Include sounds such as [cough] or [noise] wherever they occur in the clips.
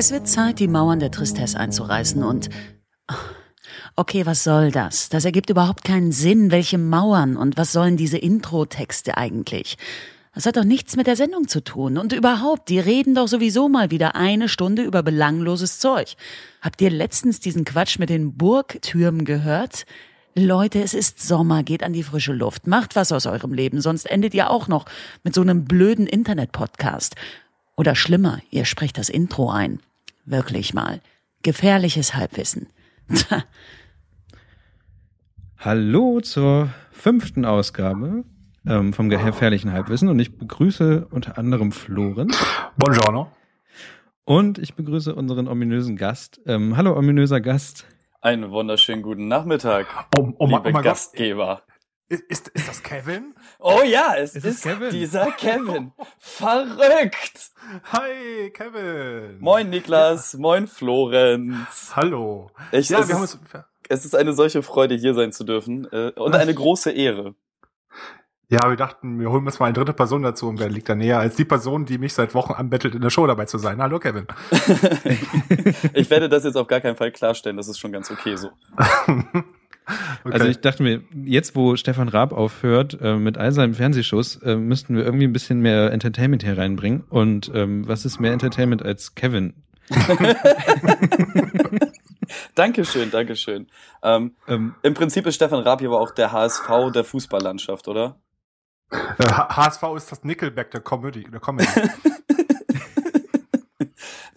Es wird Zeit, die Mauern der Tristesse einzureißen und. Okay, was soll das? Das ergibt überhaupt keinen Sinn. Welche Mauern und was sollen diese Intro-Texte eigentlich? Das hat doch nichts mit der Sendung zu tun. Und überhaupt, die reden doch sowieso mal wieder eine Stunde über belangloses Zeug. Habt ihr letztens diesen Quatsch mit den Burgtürmen gehört? Leute, es ist Sommer, geht an die frische Luft, macht was aus eurem Leben, sonst endet ihr auch noch mit so einem blöden Internet-Podcast. Oder schlimmer, ihr sprecht das Intro ein. Wirklich mal. Gefährliches Halbwissen. Hallo zur fünften Ausgabe ähm, vom gefährlichen Halbwissen und ich begrüße unter anderem Floren. Buongiorno. Und ich begrüße unseren ominösen Gast. Ähm, hallo, ominöser Gast. Einen wunderschönen guten Nachmittag, Oh, oh, liebe oh. Gastgeber. Ist, ist das Kevin? [laughs] Oh ja, es Ist ist, Kevin? dieser [laughs] Kevin. Verrückt! Hi, Kevin. Moin Niklas, moin Florenz. Hallo. Ich, Ja, es, wir haben ist, uns. es ist eine solche Freude, hier sein zu dürfen äh, und eine große Ehre. Ja, wir dachten, wir holen uns mal eine dritte Person dazu und wer liegt da näher als die Person, die mich seit Wochen anbettelt, in der Show dabei zu sein. Hallo, Kevin. [laughs] Ich werde das jetzt auf gar keinen Fall klarstellen, das ist schon ganz okay so. Okay. Also ich dachte mir, jetzt wo Stefan Raab aufhört äh, mit all seinen Fernsehshows, äh, müssten wir irgendwie ein bisschen mehr Entertainment hier reinbringen. Und ähm, was ist mehr Entertainment als Kevin? [laughs] Dankeschön, Dankeschön. Ähm, Ähm, Im Prinzip ist Stefan Raab aber auch der HSV der Fußballlandschaft, oder? Äh, H- HSV ist das Nickelback der Comedy. Der Comedy. [laughs]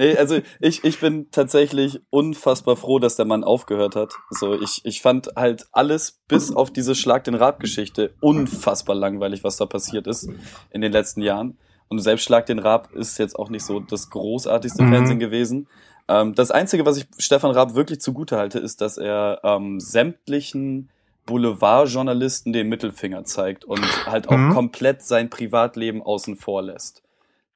Nee, also ich, ich bin tatsächlich unfassbar froh, dass der Mann aufgehört hat. So, ich, ich fand halt alles bis auf diese Schlag den Rab-Geschichte unfassbar langweilig, was da passiert ist in den letzten Jahren. Und selbst Schlag den Rab ist jetzt auch nicht so das großartigste Mhm. Fernsehen gewesen. Ähm, das Einzige, was ich Stefan Raab wirklich zugute halte, ist, dass er ähm, sämtlichen Boulevardjournalisten den Mittelfinger zeigt und halt auch Mhm. komplett sein Privatleben außen vor lässt.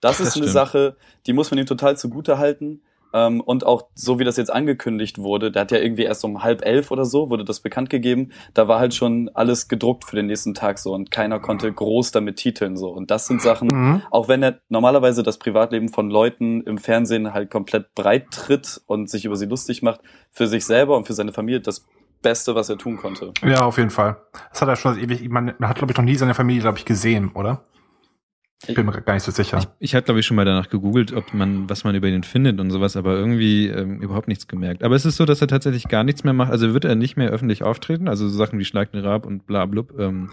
Das [laughs] ist Das eine. Sache, die muss man ihm total zugute halten. Ähm, und auch so wie das jetzt angekündigt wurde, der hat ja irgendwie erst um halb elf oder so, wurde das bekannt gegeben, da war halt schon alles gedruckt für den nächsten Tag so und keiner konnte groß damit titeln so. Und das sind Sachen, mhm. auch wenn er normalerweise das Privatleben von Leuten im Fernsehen halt komplett breit tritt und sich über sie lustig macht, für sich selber und für seine Familie das Beste, was er tun konnte. Ja, auf jeden Fall. Das hat er schon ewig. Man, man hat, glaube ich, noch nie seine Familie, glaube ich, gesehen, oder? Ich bin mir gar nicht so sicher. ich ich hatte, glaube ich, schon mal danach gegoogelt, ob man, was man über ihn findet und sowas, aber irgendwie ähm, überhaupt nichts gemerkt. Aber es ist so, dass er tatsächlich gar nichts mehr macht. Also wird er nicht mehr öffentlich auftreten, also so Sachen wie Schlag den Rab und bla blub, ähm,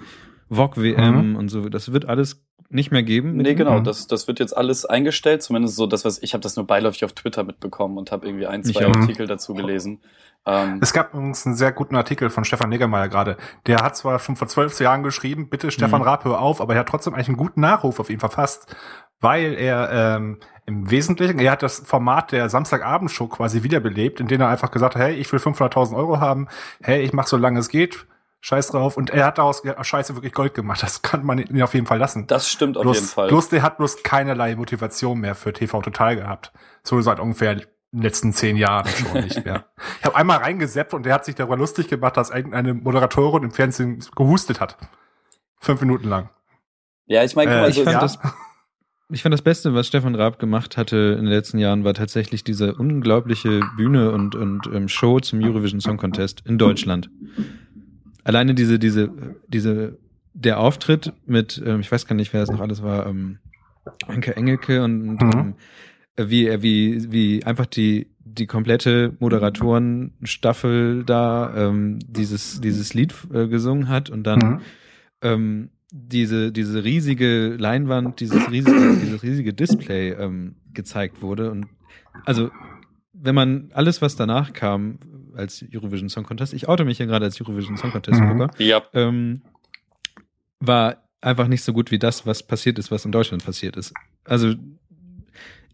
VOG WM und so, das wird alles nicht mehr geben. Nee, genau, Mhm. das, das wird jetzt alles eingestellt, zumindest so das, was ich habe das nur beiläufig auf Twitter mitbekommen und habe irgendwie ein, Ich zwei auch. Artikel dazu gelesen. Ähm, Es gab übrigens einen sehr guten Artikel von Stefan Niggemeier gerade. Der hat zwar schon vor zwölf Jahren geschrieben, bitte Stefan Mhm. Raab, hör auf, aber er hat trotzdem eigentlich einen guten Nachruf auf ihn verfasst, weil er ähm, im Wesentlichen, er hat das Format der Samstagabendshow quasi wiederbelebt, in dem er einfach gesagt hat, hey, ich will 500.000 Euro haben, hey, ich mach so lange es geht, scheiß drauf. Und er hat daraus scheiße wirklich Gold gemacht. Das kann man ihn auf jeden Fall lassen. das stimmt auf bloß, jeden Fall. bloß der hat bloß keinerlei Motivation mehr für TV Total gehabt. So seit ungefähr in den letzten zehn Jahren schon nicht mehr. [laughs] Ich habe einmal reingeseppt und der hat sich darüber lustig gemacht, dass irgendeine Moderatorin im Fernsehen gehustet hat. Fünf Minuten lang. ja, ich meine, Äh, ich so, fand ja. das Ich fand das Beste, was Stefan Raab gemacht hatte in den letzten Jahren, war tatsächlich diese unglaubliche Bühne und, und ähm, Show zum Eurovision Song Contest in Deutschland. Alleine diese, diese, diese, der Auftritt mit, ähm, ich weiß gar nicht, wer das noch alles war, ähm, Anke Engelke und Mhm. ähm, wie er, wie, wie einfach die, die komplette Moderatorenstaffel da ähm, dieses, dieses Lied äh, gesungen hat und dann Mhm. ähm, diese, diese riesige Leinwand, dieses riesige, [clears throat] dieses riesige Display ähm, gezeigt wurde. Und also, wenn man alles, was danach kam, als Eurovision Song Contest, ich oute mich hier gerade als Eurovision Song Contest Gucker, ja, ähm, war einfach nicht so gut wie das, was passiert ist, was in Deutschland passiert ist. Also,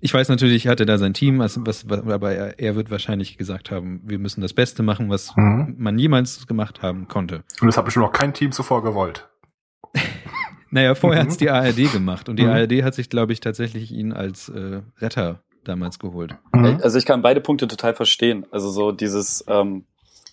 ich weiß natürlich, hatte da sein Team, was, was, aber er, er wird wahrscheinlich gesagt haben, wir müssen das Beste machen, was Mhm. man jemals gemacht haben konnte. Und das hat bestimmt noch kein Team zuvor gewollt. [laughs] Naja, vorher Mhm. hat's die ARD gemacht und die Mhm. ARD hat sich, glaube ich, tatsächlich ihn als äh, Retter damals geholt. Mhm. also ich kann beide Punkte total verstehen. Also so dieses ähm,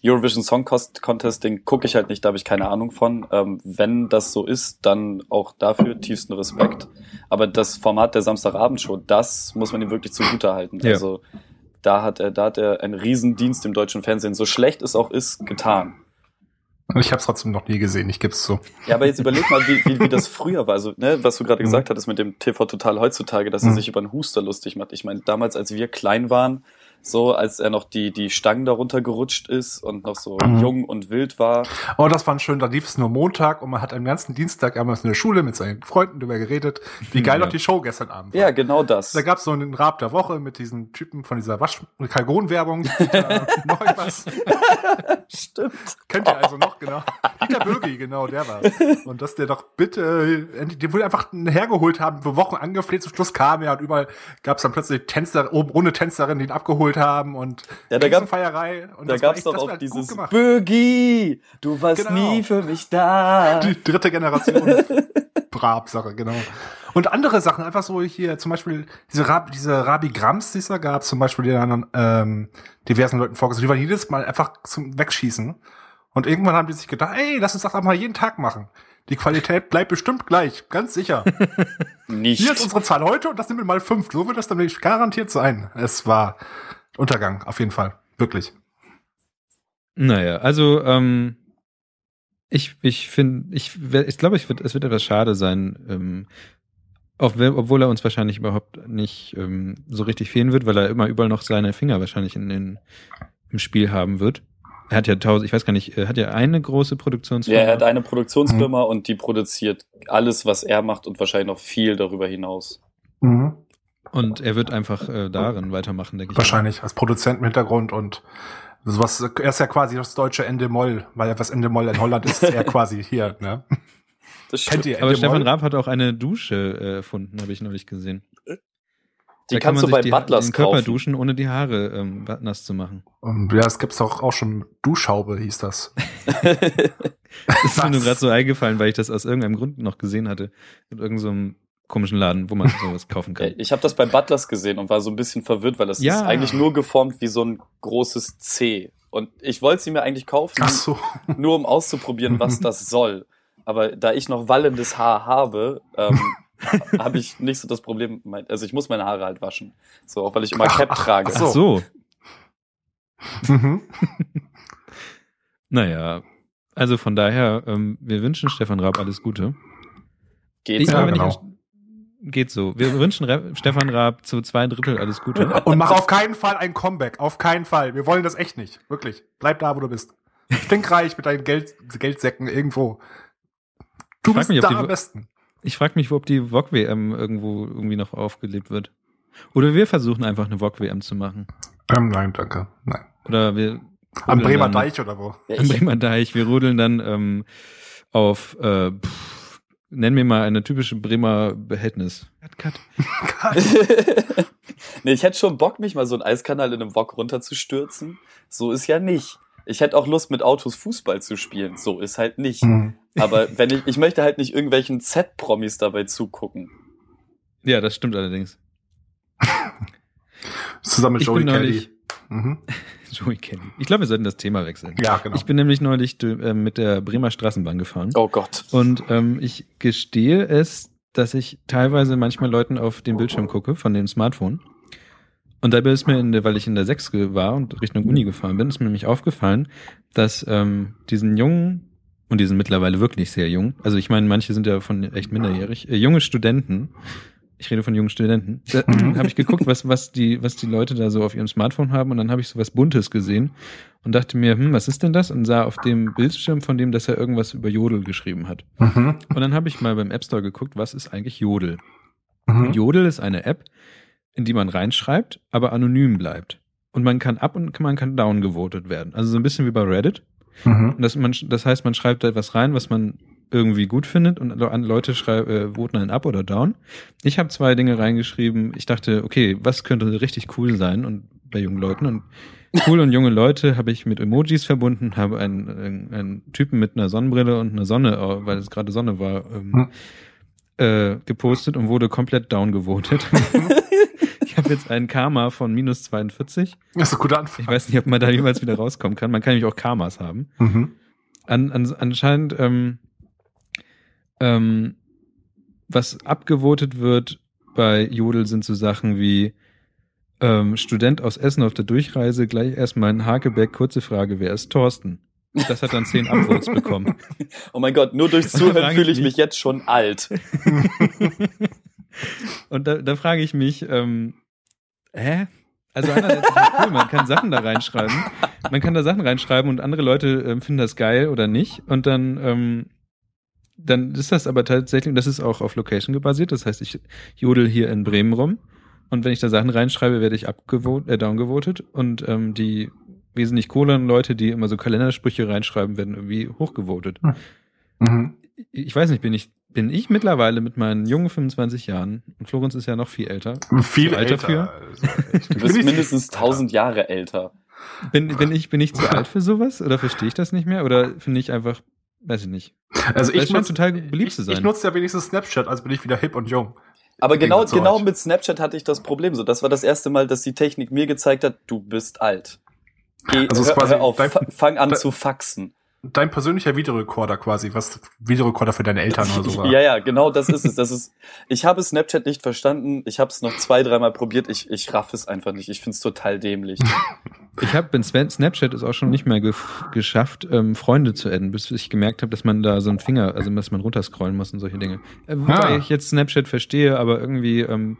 Eurovision Song Contest Ding gucke ich halt nicht, da habe ich keine Ahnung von. Ähm, wenn das so ist, dann auch dafür tiefsten Respekt. Aber das Format der Samstagabendshow, das muss man ihm wirklich zugute halten. Ja. Also da hat er, da hat er einen Riesendienst im deutschen Fernsehen, so schlecht es auch ist, getan. Ich habe es trotzdem noch nie gesehen, ich geb's zu. Ja, aber jetzt überleg mal, wie, wie, wie das früher war. Also, ne, was du gerade Mhm. gesagt hattest mit dem TV Total heutzutage, dass er Mhm. sich über einen Huster lustig macht. Ich meine, damals, als wir klein waren, so als er noch die, die Stangen darunter gerutscht ist und noch so Mhm. jung und wild war. Oh, das war schön, da lief es nur Montag und man hat am ganzen Dienstag damals in der Schule mit seinen Freunden drüber geredet, wie geil Ja. doch die Show gestern Abend war. Ja, genau das. Da gab's so einen Rab der Woche mit diesen Typen von dieser Wasch Kalgon-Werbung. Dieter- [laughs] noch irgendwas. [laughs] Stimmt. Kennt ihr also noch, genau. Dieter Bögi, genau, der war. Und dass der doch bitte, äh, die wohl einfach hergeholt haben, für Wochen angefleht, zum Schluss kam er und überall gab's dann plötzlich Tänzer, oben ohne Tänzerin, die ihn abgeholt haben und Ja, da gab- Feierei. Und Da gab's echt- doch auch dieses. Bögi, du warst Genau. nie für mich da. Die dritte Generation [laughs] Brab-Sache, genau. Und andere Sachen, einfach so hier, zum Beispiel diese, Rab, diese Rabi Grams, die es da gab, zum Beispiel, die dann ähm, diversen Leuten vorgesetzt, die waren jedes Mal einfach zum Wegschießen. Und irgendwann haben die sich gedacht, ey, lass uns das auch mal jeden Tag machen. Die Qualität bleibt bestimmt gleich, ganz sicher. [laughs] Nicht. Hier ist unsere Zahl heute und das nehmen wir mal fünf. So wird das dann garantiert sein. Es war Untergang, auf jeden Fall. Wirklich. Naja, also ähm, ich, ich finde, ich, ich glaube, ich wird, es wird etwas schade sein, ähm, obwohl er uns wahrscheinlich überhaupt nicht ähm, so richtig fehlen wird, weil er immer überall noch seine Finger wahrscheinlich in den, im Spiel haben wird. Er hat ja tausend, ich weiß gar nicht, er hat ja eine große Produktionsfirma. Ja, er hat eine Produktionsfirma Mhm. und die produziert alles, was er macht und wahrscheinlich noch viel darüber hinaus. Und er wird einfach äh, darin weitermachen, denke ich. Wahrscheinlich als Produzent im Hintergrund und sowas. Er ist ja quasi das deutsche Endemol, weil ja was Endemol in Holland ist, ist er [laughs] quasi hier. Ne? Das Kennt stimmt. ihr Aber Stefan? Raab hat auch eine Dusche äh, erfunden, habe ich neulich gesehen. Die Da kann kannst man du bei Butlers den Körper kaufen. duschen, ohne die Haare ähm, nass zu machen. Und ja, es gibt's doch auch schon Duschhaube, hieß das. [laughs] Das ist mir nur gerade so eingefallen, weil ich das aus irgendeinem Grund noch gesehen hatte. In irgendeinem so komischen Laden, wo man sowas [laughs] kaufen kann. Ich habe das bei Butlers gesehen und war so ein bisschen verwirrt, weil das Ja. ist eigentlich nur geformt wie so ein großes C. Und ich wollte sie mir eigentlich kaufen, Ach so. [laughs] nur um auszuprobieren, was [laughs] das soll. Aber da ich noch wallendes Haar habe, ähm, habe ich nicht so das Problem. mein- Also ich muss meine Haare halt waschen. So, auch weil ich immer Cap ach, trage. ach Ach so. Mhm. Naja. Also von daher, ähm, wir wünschen Stefan Raab alles Gute. Geht's Ja, genau. Geht so. Wir wünschen Ra Stefan Raab zu zwei Drittel alles Gute. [laughs] Und mach auf keinen Fall ein Comeback. Auf keinen Fall. Wir wollen das echt nicht. Wirklich. Bleib da, wo du bist. Stinkreich mit deinen Geld, Geldsäcken irgendwo. Du bist mich, da die- am besten. Ich frage mich, ob die VOG-WM irgendwo irgendwie noch aufgelebt wird. Oder wir versuchen einfach eine VOG-WM zu machen. Ähm, nein, danke. Nein. Oder wir Am Bremer dann- Deich oder wo? Ja, Am ich, Bremer Deich. Wir rudeln dann ähm, auf, äh, pff, nenn mir mal eine typische Bremer Behältnis. Cut, cut. [laughs] nee, ich hätte schon Bock, mich mal so einen Eiskanal in einem Wok runterzustürzen. So ist ja nicht. Ich hätte auch Lust, mit Autos Fußball zu spielen. So ist halt nicht. Mhm. Aber wenn ich, ich möchte halt nicht irgendwelchen Z-Promis dabei zugucken. Ja, das stimmt allerdings. Zusammen mit Joey Kelly. Mhm. Joey Kelly. Ich glaube, wir sollten das Thema wechseln. Ja, genau. Ich bin nämlich neulich äh, mit der Bremer Straßenbahn gefahren. Oh Gott. Und ähm, ich gestehe es, dass ich teilweise manchmal Leuten auf den Bildschirm gucke von dem Smartphone. Und dabei ist mir, in der, weil ich in der 6 war und Richtung Uni gefahren bin, ist mir nämlich aufgefallen, dass ähm, diesen jungen, und die sind mittlerweile wirklich sehr jung, also ich meine, manche sind ja von echt minderjährig, äh, junge Studenten, ich rede von jungen Studenten, da Mhm. [laughs] habe ich geguckt, was, was, die, was die Leute da so auf ihrem Smartphone haben und dann habe ich so was Buntes gesehen und dachte mir, hm, was ist denn das? Und sah auf dem Bildschirm von dem, dass er irgendwas über Jodel geschrieben hat. Mhm. Und dann habe ich mal beim App Store geguckt, was ist eigentlich Jodel? Mhm. Jodel ist eine App, in die man reinschreibt, aber anonym bleibt. Und man kann up und man kann down gewotet werden. Also so ein bisschen wie bei Reddit. Mhm. Das, man, das heißt, man schreibt da etwas rein, was man irgendwie gut findet und Le- Leute schreib, äh, voten einen up oder down. Ich habe zwei Dinge reingeschrieben. Ich dachte, okay, was könnte richtig cool sein und bei jungen Leuten und cool und junge Leute habe ich mit Emojis verbunden, habe einen, einen, einen Typen mit einer Sonnenbrille und einer Sonne, äh, weil es gerade Sonne war, ähm, Hm. äh, gepostet und wurde komplett down gewotet. [laughs] ich habe jetzt einen Karma von minus 42. Das ist ein guter Anfang. Ich weiß nicht, ob man da jemals wieder rauskommen kann. Man kann nämlich auch Karmas haben. Mhm. An, an, anscheinend, ähm, ähm, was abgevotet wird bei Jodel sind so Sachen wie ähm, Student aus Essen auf der Durchreise, gleich erstmal ein Hakeberg, kurze Frage, wer ist Thorsten? Das hat dann zehn [laughs] Upvotes bekommen. Oh mein Gott, nur durchs [laughs] Zuhören fühle ich ich mich mich- jetzt schon alt. [laughs] Und da, da frage ich mich, ähm, hä? Also einerseits ist cool, man kann Sachen da reinschreiben. Man kann da Sachen reinschreiben und andere Leute ähm, finden das geil oder nicht. Und dann, ähm, dann ist das aber tatsächlich, und das ist auch auf Location basiert. Das heißt, ich jodel hier in Bremen rum. Und wenn ich da Sachen reinschreibe, werde ich abgevotet, äh, downgevotet. Und ähm, die wesentlich cooleren Leute, die immer so Kalendersprüche reinschreiben, werden irgendwie hochgevotet. Mhm. Ich weiß nicht, bin ich, bin ich mittlerweile mit meinen jungen 25 Jahren, und Florenz ist ja noch viel älter, Viel alt älter. dafür? Also. Du [laughs] bist mindestens 1000 Jahre älter. Bin, bin, ich, bin ich zu alt für sowas? Oder verstehe ich das nicht mehr? Oder finde ich einfach, weiß ich nicht. Also ich scheint nutze total beliebt zu Ich, ich sein. nutze ja wenigstens Snapchat, also bin ich wieder hip und jung. Aber genau, genau euch. mit Snapchat hatte ich das Problem so. Das war das erste Mal, dass die Technik mir gezeigt hat, du bist alt. Geh, Also hör, quasi hör auf, dein- fa- fang an dein- zu faxen. Dein persönlicher Videorekorder quasi, was Videorekorder für deine Eltern oder so [laughs] war. Ja, ja, genau das ist es. Das ist, ich habe Snapchat nicht verstanden. Ich habe es noch zwei, dreimal probiert. Ich, ich raff es einfach nicht. Ich find's total dämlich. [laughs] Ich habe in Sven- Snapchat es auch schon nicht mehr gef- geschafft, ähm, Freunde zu adden, bis ich gemerkt habe, dass man da so einen Finger, also dass man runterscrollen muss und solche Dinge. Äh, wobei Ah. ich jetzt Snapchat verstehe, aber irgendwie ähm,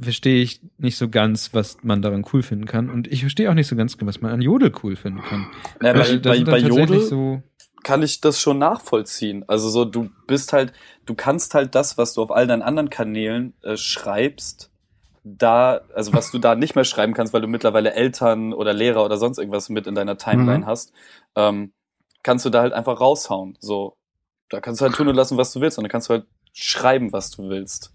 verstehe ich nicht so ganz, was man daran cool finden kann. Und ich verstehe auch nicht so ganz, was man an Jodel cool finden kann. Ja, Weil bei, da bei, bei Jodel so. kann ich das schon nachvollziehen. Also so, du bist halt, du kannst halt das, was du auf all deinen anderen Kanälen äh, schreibst, da, also was du da nicht mehr schreiben kannst, weil du mittlerweile Eltern oder Lehrer oder sonst irgendwas mit in deiner Timeline Mhm. hast, ähm, kannst du da halt einfach raushauen. So, da kannst du halt tun und lassen, was du willst, und dann kannst du halt schreiben, was du willst.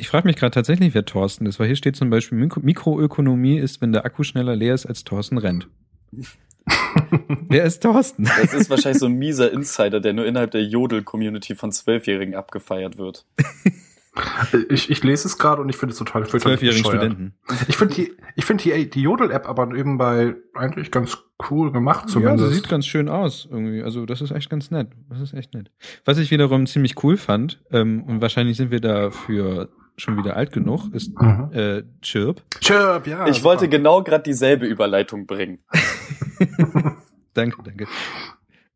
Ich frage mich gerade tatsächlich, wer Thorsten ist, weil hier steht zum Beispiel, Mikro Mikroökonomie ist, wenn der Akku schneller leer ist, als Thorsten rennt. [laughs] wer ist Thorsten? Das ist wahrscheinlich so ein mieser Insider, der nur innerhalb der Jodel-Community von Zwölfjährigen abgefeiert wird. [laughs] Ich, ich lese es gerade und ich finde es total Zwölfjährigen. Studenten. Ich finde die, ich finde die, die Jodel-App aber eben bei eigentlich ganz cool gemacht Ja, zumindest. das sieht ganz schön aus irgendwie. Also das ist echt ganz nett. Das ist echt nett. Was ich wiederum ziemlich cool fand, ähm, und wahrscheinlich sind wir dafür schon wieder alt genug, ist Mhm. äh, Chirp. Chirp, ja. ich wollte super. genau gerade dieselbe Überleitung bringen. [laughs] danke, danke.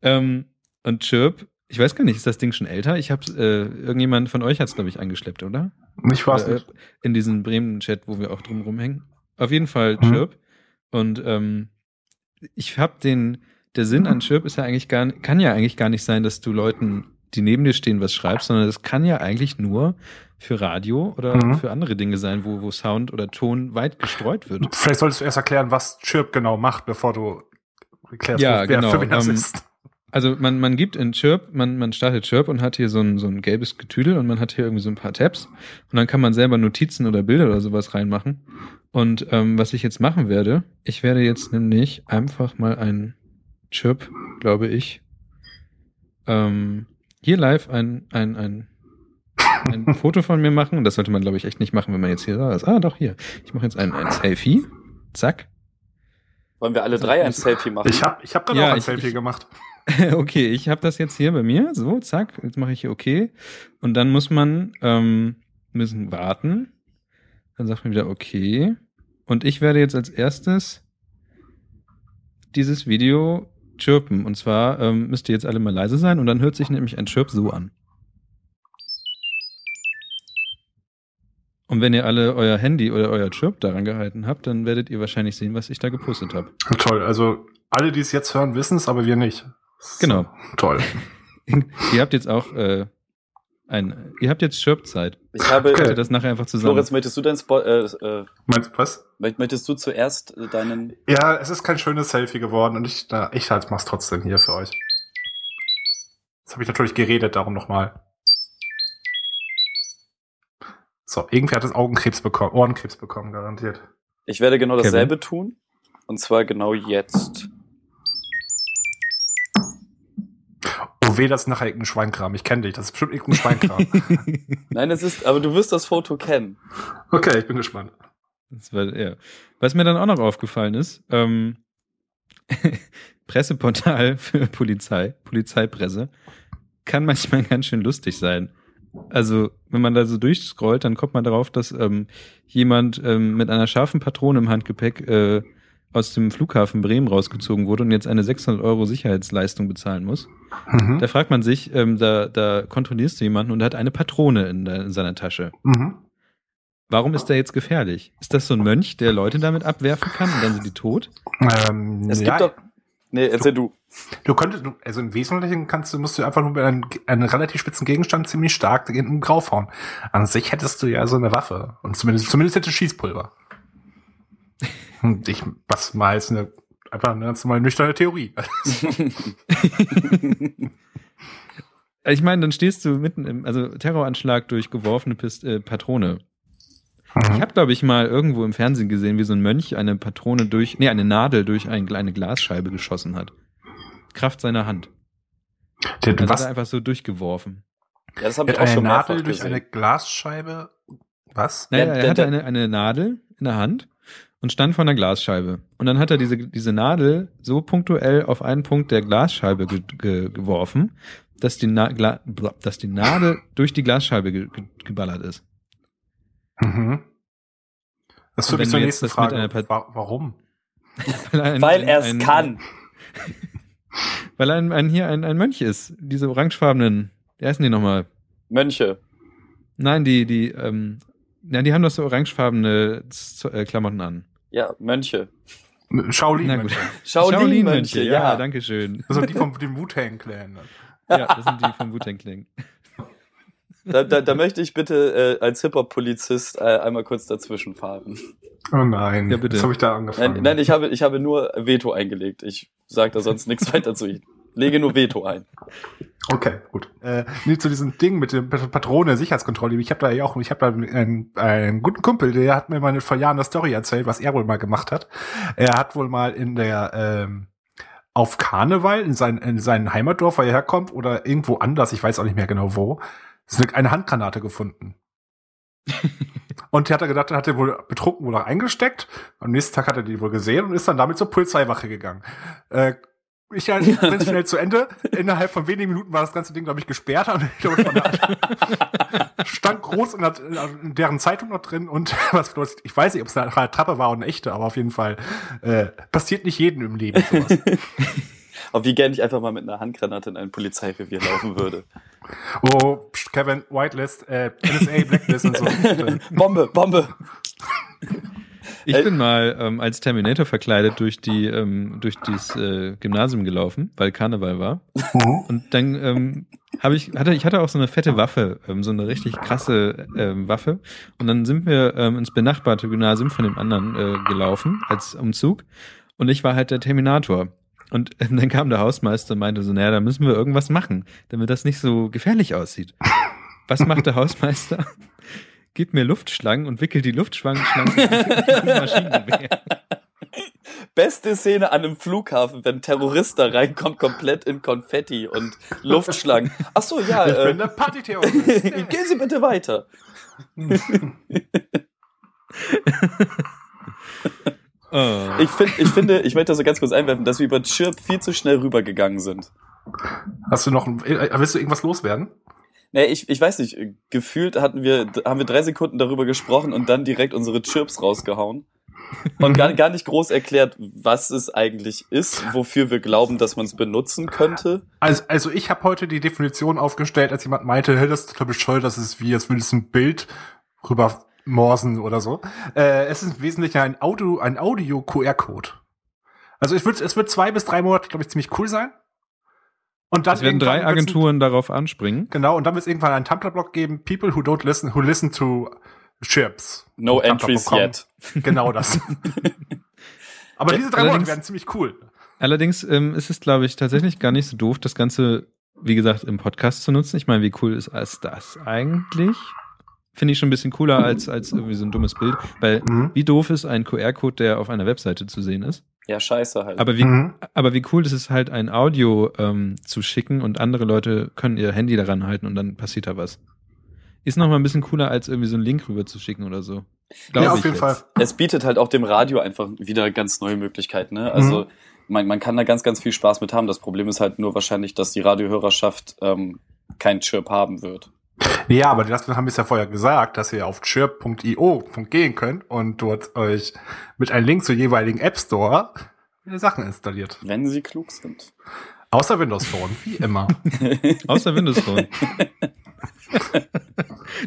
Ähm, und Chirp, ich weiß gar nicht, ist das Ding schon älter? Ich hab's, äh, irgendjemand von euch hat's, glaube ich, angeschleppt, oder? Ich weiß Äh, nicht. In diesem Bremen-Chat, wo wir auch drum rumhängen. Auf jeden Fall Mhm. Chirp. Und ähm, ich habe den, der Sinn an Chirp ist ja eigentlich gar, kann ja eigentlich gar nicht sein, dass du Leuten, die neben dir stehen, was schreibst, sondern das kann ja eigentlich nur für Radio oder Mhm. für andere Dinge sein, wo, wo Sound oder Ton weit gestreut wird. Vielleicht solltest du erst erklären, was Chirp genau macht, bevor du erklärst, Ja, wer genau, für wen das ähm, ist. Also man, man gibt in Chirp, man, man startet Chirp und hat hier so ein, so ein gelbes Getüdel und man hat hier irgendwie so ein paar Tabs und dann kann man selber Notizen oder Bilder oder sowas reinmachen. Und ähm, was ich jetzt machen werde, ich werde jetzt nämlich einfach mal ein Chirp, glaube ich, ähm, hier live ein, ein, ein, ein Foto von mir machen. Und das sollte man, glaube ich, echt nicht machen, wenn man jetzt hier da ist. Ah, doch, hier. Ich mache jetzt ein, ein Selfie. Zack. Wollen wir alle drei ein Selfie machen? Ich habe ich hab gerade Ja, auch ein ich- Selfie ich- gemacht. [laughs] okay, ich habe das jetzt hier bei mir. So, zack. Jetzt mache ich hier okay. Und dann muss man ähm, müssen warten. Dann sagt man wieder okay. Und ich werde jetzt als erstes dieses Video chirpen. Und zwar ähm, müsst ihr jetzt alle mal leise sein. Und dann hört sich nämlich ein Chirp so an. Und wenn ihr alle euer Handy oder euer Chirp daran gehalten habt, dann werdet ihr wahrscheinlich sehen, was ich da gepostet habe. Toll, also alle, die es jetzt hören, wissen es, aber wir nicht. Genau. Toll. [laughs] ihr habt jetzt auch äh, ein, ihr habt jetzt Chirp-Zeit. Ich habe, Okay. Das nachher einfach zusammen? Florenz, möchtest du dein Spot, äh, äh, Meinst du was? möchtest du zuerst äh, deinen, Ja, es ist kein schönes Selfie geworden und ich, na, ich halt mach's trotzdem hier für euch. Jetzt habe ich natürlich geredet, darum nochmal. So, irgendwer hat das Augenkrebs bekommen, Ohrenkrebs bekommen, garantiert. ich werde genau Kevin? dasselbe tun. Und zwar genau jetzt. Oh weh, das ist nachher irgendein Schweinkram. Ich kenne dich, das ist bestimmt irgendein Schweinkram. [laughs] Nein, es ist, aber du wirst das Foto kennen. okay, ich bin gespannt. Das war, ja. Was mir dann auch noch aufgefallen ist, ähm, [laughs] Presseportal [laughs] für Polizei, Polizeipresse, kann manchmal ganz schön lustig sein. Also, wenn man da so durchscrollt, dann kommt man darauf, dass ähm, jemand ähm, mit einer scharfen Patrone im Handgepäck äh, aus dem Flughafen Bremen rausgezogen wurde und jetzt eine 600 Euro Sicherheitsleistung bezahlen muss. Mhm. Da fragt man sich, ähm, da, da kontrollierst du jemanden und hat eine Patrone in, der, in seiner Tasche. Mhm. Warum ist der jetzt gefährlich? Ist das so ein Mönch, der Leute damit abwerfen kann und dann sind die tot? Ähm, Es ja, gibt doch. Nee, erzähl du. Du könntest, also im Wesentlichen kannst du, musst du einfach nur mit einem, einem relativ spitzen Gegenstand ziemlich stark in den Grauf hauen. An sich hättest du ja so eine Waffe. Und zumindest, zumindest hättest du Schießpulver. Und ich, was mal ist eine, einfach eine ganz normale nüchterne Theorie. [laughs] Ich meine, dann stehst du mitten im, also Terroranschlag durch geworfene Pist äh, Patrone. Ich habe, glaube ich, mal irgendwo im Fernsehen gesehen, wie so ein Mönch eine Patrone durch, nee, eine Nadel durch ein, eine Glasscheibe geschossen hat. Kraft seiner Hand. Der, Also was? hat er einfach so durchgeworfen. Ja, das habe ich hat auch eine schon mehrfach Nadel durch gesehen. eine Glasscheibe. Was? Naja, er hatte eine, eine Nadel in der Hand und stand vor einer Glasscheibe. Und dann hat er diese, diese Nadel so punktuell auf einen Punkt der Glasscheibe ge ge geworfen, dass die, Na dass die Nadel durch die Glasscheibe ge ge geballert ist. Mhm. Das führt mich zur du nächsten Frage. Warum? [laughs] Weil, er ein- Weil er es kann. [laughs] Weil ein, ein, hier ein, ein Mönch ist. Diese orangefarbenen, wie heißen die nochmal? Mönche. Nein, die, die, ähm, ja, die haben doch so orangefarbene Z äh, Klamotten an. Ja, Mönche. Shaolin. Na gut. Shaolin-Mönche, ja, ja. danke schön. Also die vom dem Wu-Tang-Clan. Ja, das sind die vom Wu-Tang Clan. Da, da, da möchte ich bitte äh, als Hip-Hop-Polizist äh, einmal kurz dazwischen fahren. Oh nein. Ja, bitte. Jetzt habe ich da angefangen. Nein, nein ich, habe, ich habe nur Veto eingelegt. Ich sage da sonst nichts weiter zu. Ich lege nur Veto ein. Okay, gut. Äh, nee, zu diesem Ding mit dem Pat- Patrone Sicherheitskontrolle. Ich habe da ja auch, ich habe da einen, einen guten Kumpel, der hat mir mal vor Jahren eine Story erzählt, was er wohl mal gemacht hat. Er hat wohl mal in der ähm, auf Karneval in, sein, in seinem Heimatdorf, wo er herkommt, oder irgendwo anders, ich weiß auch nicht mehr genau wo, ist eine- eine Handgranate gefunden. [laughs] und der hat er gedacht, hat er wohl betrunken wohl noch eingesteckt. Am nächsten Tag hat er die wohl gesehen und ist dann damit zur Polizeiwache gegangen. Äh, ich bin schnell zu Ende. [laughs] Innerhalb von wenigen Minuten war das ganze Ding, glaube ich, gesperrt. Und ich glaube, stand groß in, der, in deren Zeitung noch drin. Und [laughs] was bedeutet, ich weiß nicht, ob es eine Trappe war oder eine echte, aber auf jeden Fall äh, passiert nicht jedem im Leben sowas. [laughs] Aber wie gern ich einfach mal mit einer Handgranate in ein Polizeirevier laufen würde. [laughs] oh, pst, Kevin, Whitelist, äh, NSA, Blacklist und so. [laughs] Bombe, Bombe. Ich Äh, bin mal ähm, als Terminator verkleidet durch die ähm, durch dieses äh, Gymnasium gelaufen, weil Karneval war. Und dann ähm, habe ich hatte ich hatte auch so eine fette Waffe, ähm, so eine richtig krasse ähm, Waffe. Und dann sind wir ähm, ins benachbarte Gymnasium von dem anderen äh, gelaufen als Umzug. Und ich war halt der Terminator. Und [laughs] dann kam der Hausmeister und meinte so, naja, da müssen wir irgendwas machen, damit das nicht so gefährlich aussieht. [laughs] Was macht der Hausmeister? Gibt mir Luftschlangen und wickelt die Luftschlangen in Maschinengewehr. Beste Szene an einem Flughafen, wenn ein Terrorist da reinkommt, komplett in Konfetti und Luftschlangen. Ach so, ja, ich äh, bin der Partyterrorist. [laughs] gehen Sie bitte weiter. Oh. Ich, find, ich finde, ich möchte das so ganz kurz einwerfen, dass wir über Chirp viel zu schnell rübergegangen sind. Hast du noch, ein- äh, willst du irgendwas loswerden? Nee, ich, ich weiß nicht, gefühlt hatten wir, haben wir drei Sekunden darüber gesprochen und dann direkt unsere Chirps rausgehauen. Und gar, gar nicht groß erklärt, was es eigentlich ist, wofür wir glauben, dass man es benutzen könnte. Also, also ich habe heute die Definition aufgestellt, als jemand meinte, hey, das ist total bescheuert, das ist wie, als würdest du ein Bild rüber morsen oder so. Äh, es ist im Wesentlichen ein Audio, ein Audio-QR-Code. Also ich würd, es wird zwei bis drei Monate, glaube ich, ziemlich cool sein. Und dann Es werden drei ein- Agenturen darauf anspringen. Genau, und dann wird es irgendwann einen Tumblr-Blog geben, people who don't listen, who listen to chips. No entries yet. Genau das. [laughs] Aber diese drei Monate werden ziemlich cool. Allerdings ähm, ist es, glaube ich, tatsächlich gar nicht so doof, das Ganze, wie gesagt, im Podcast zu nutzen. Ich meine, wie cool ist als das eigentlich? Finde ich schon ein bisschen cooler als, als irgendwie so ein dummes Bild. Weil Mhm. wie doof ist ein QR-Code, der auf einer Webseite zu sehen ist? Ja, scheiße halt. Aber wie, Mhm. aber wie cool ist es halt, ein Audio ähm, zu schicken und andere Leute können ihr Handy daran halten und dann passiert da was. Ist noch mal ein bisschen cooler, als irgendwie so einen Link rüber zu schicken oder so. Ja, auf ich jeden jetzt. Fall. es bietet halt auch dem Radio einfach wieder ganz neue Möglichkeiten. Ne? Also man, man kann da ganz, ganz viel Spaß mit haben. Das Problem ist halt nur wahrscheinlich, dass die Radiohörerschaft ähm, kein Chirp haben wird. Ja, aber das haben wir es ja vorher gesagt, dass ihr auf chirp.io gehen könnt und dort euch mit einem Link zur jeweiligen App Store Sachen installiert. Wenn sie klug sind. Außer Windows Phone, wie immer. [laughs] Außer Windows Phone. [laughs]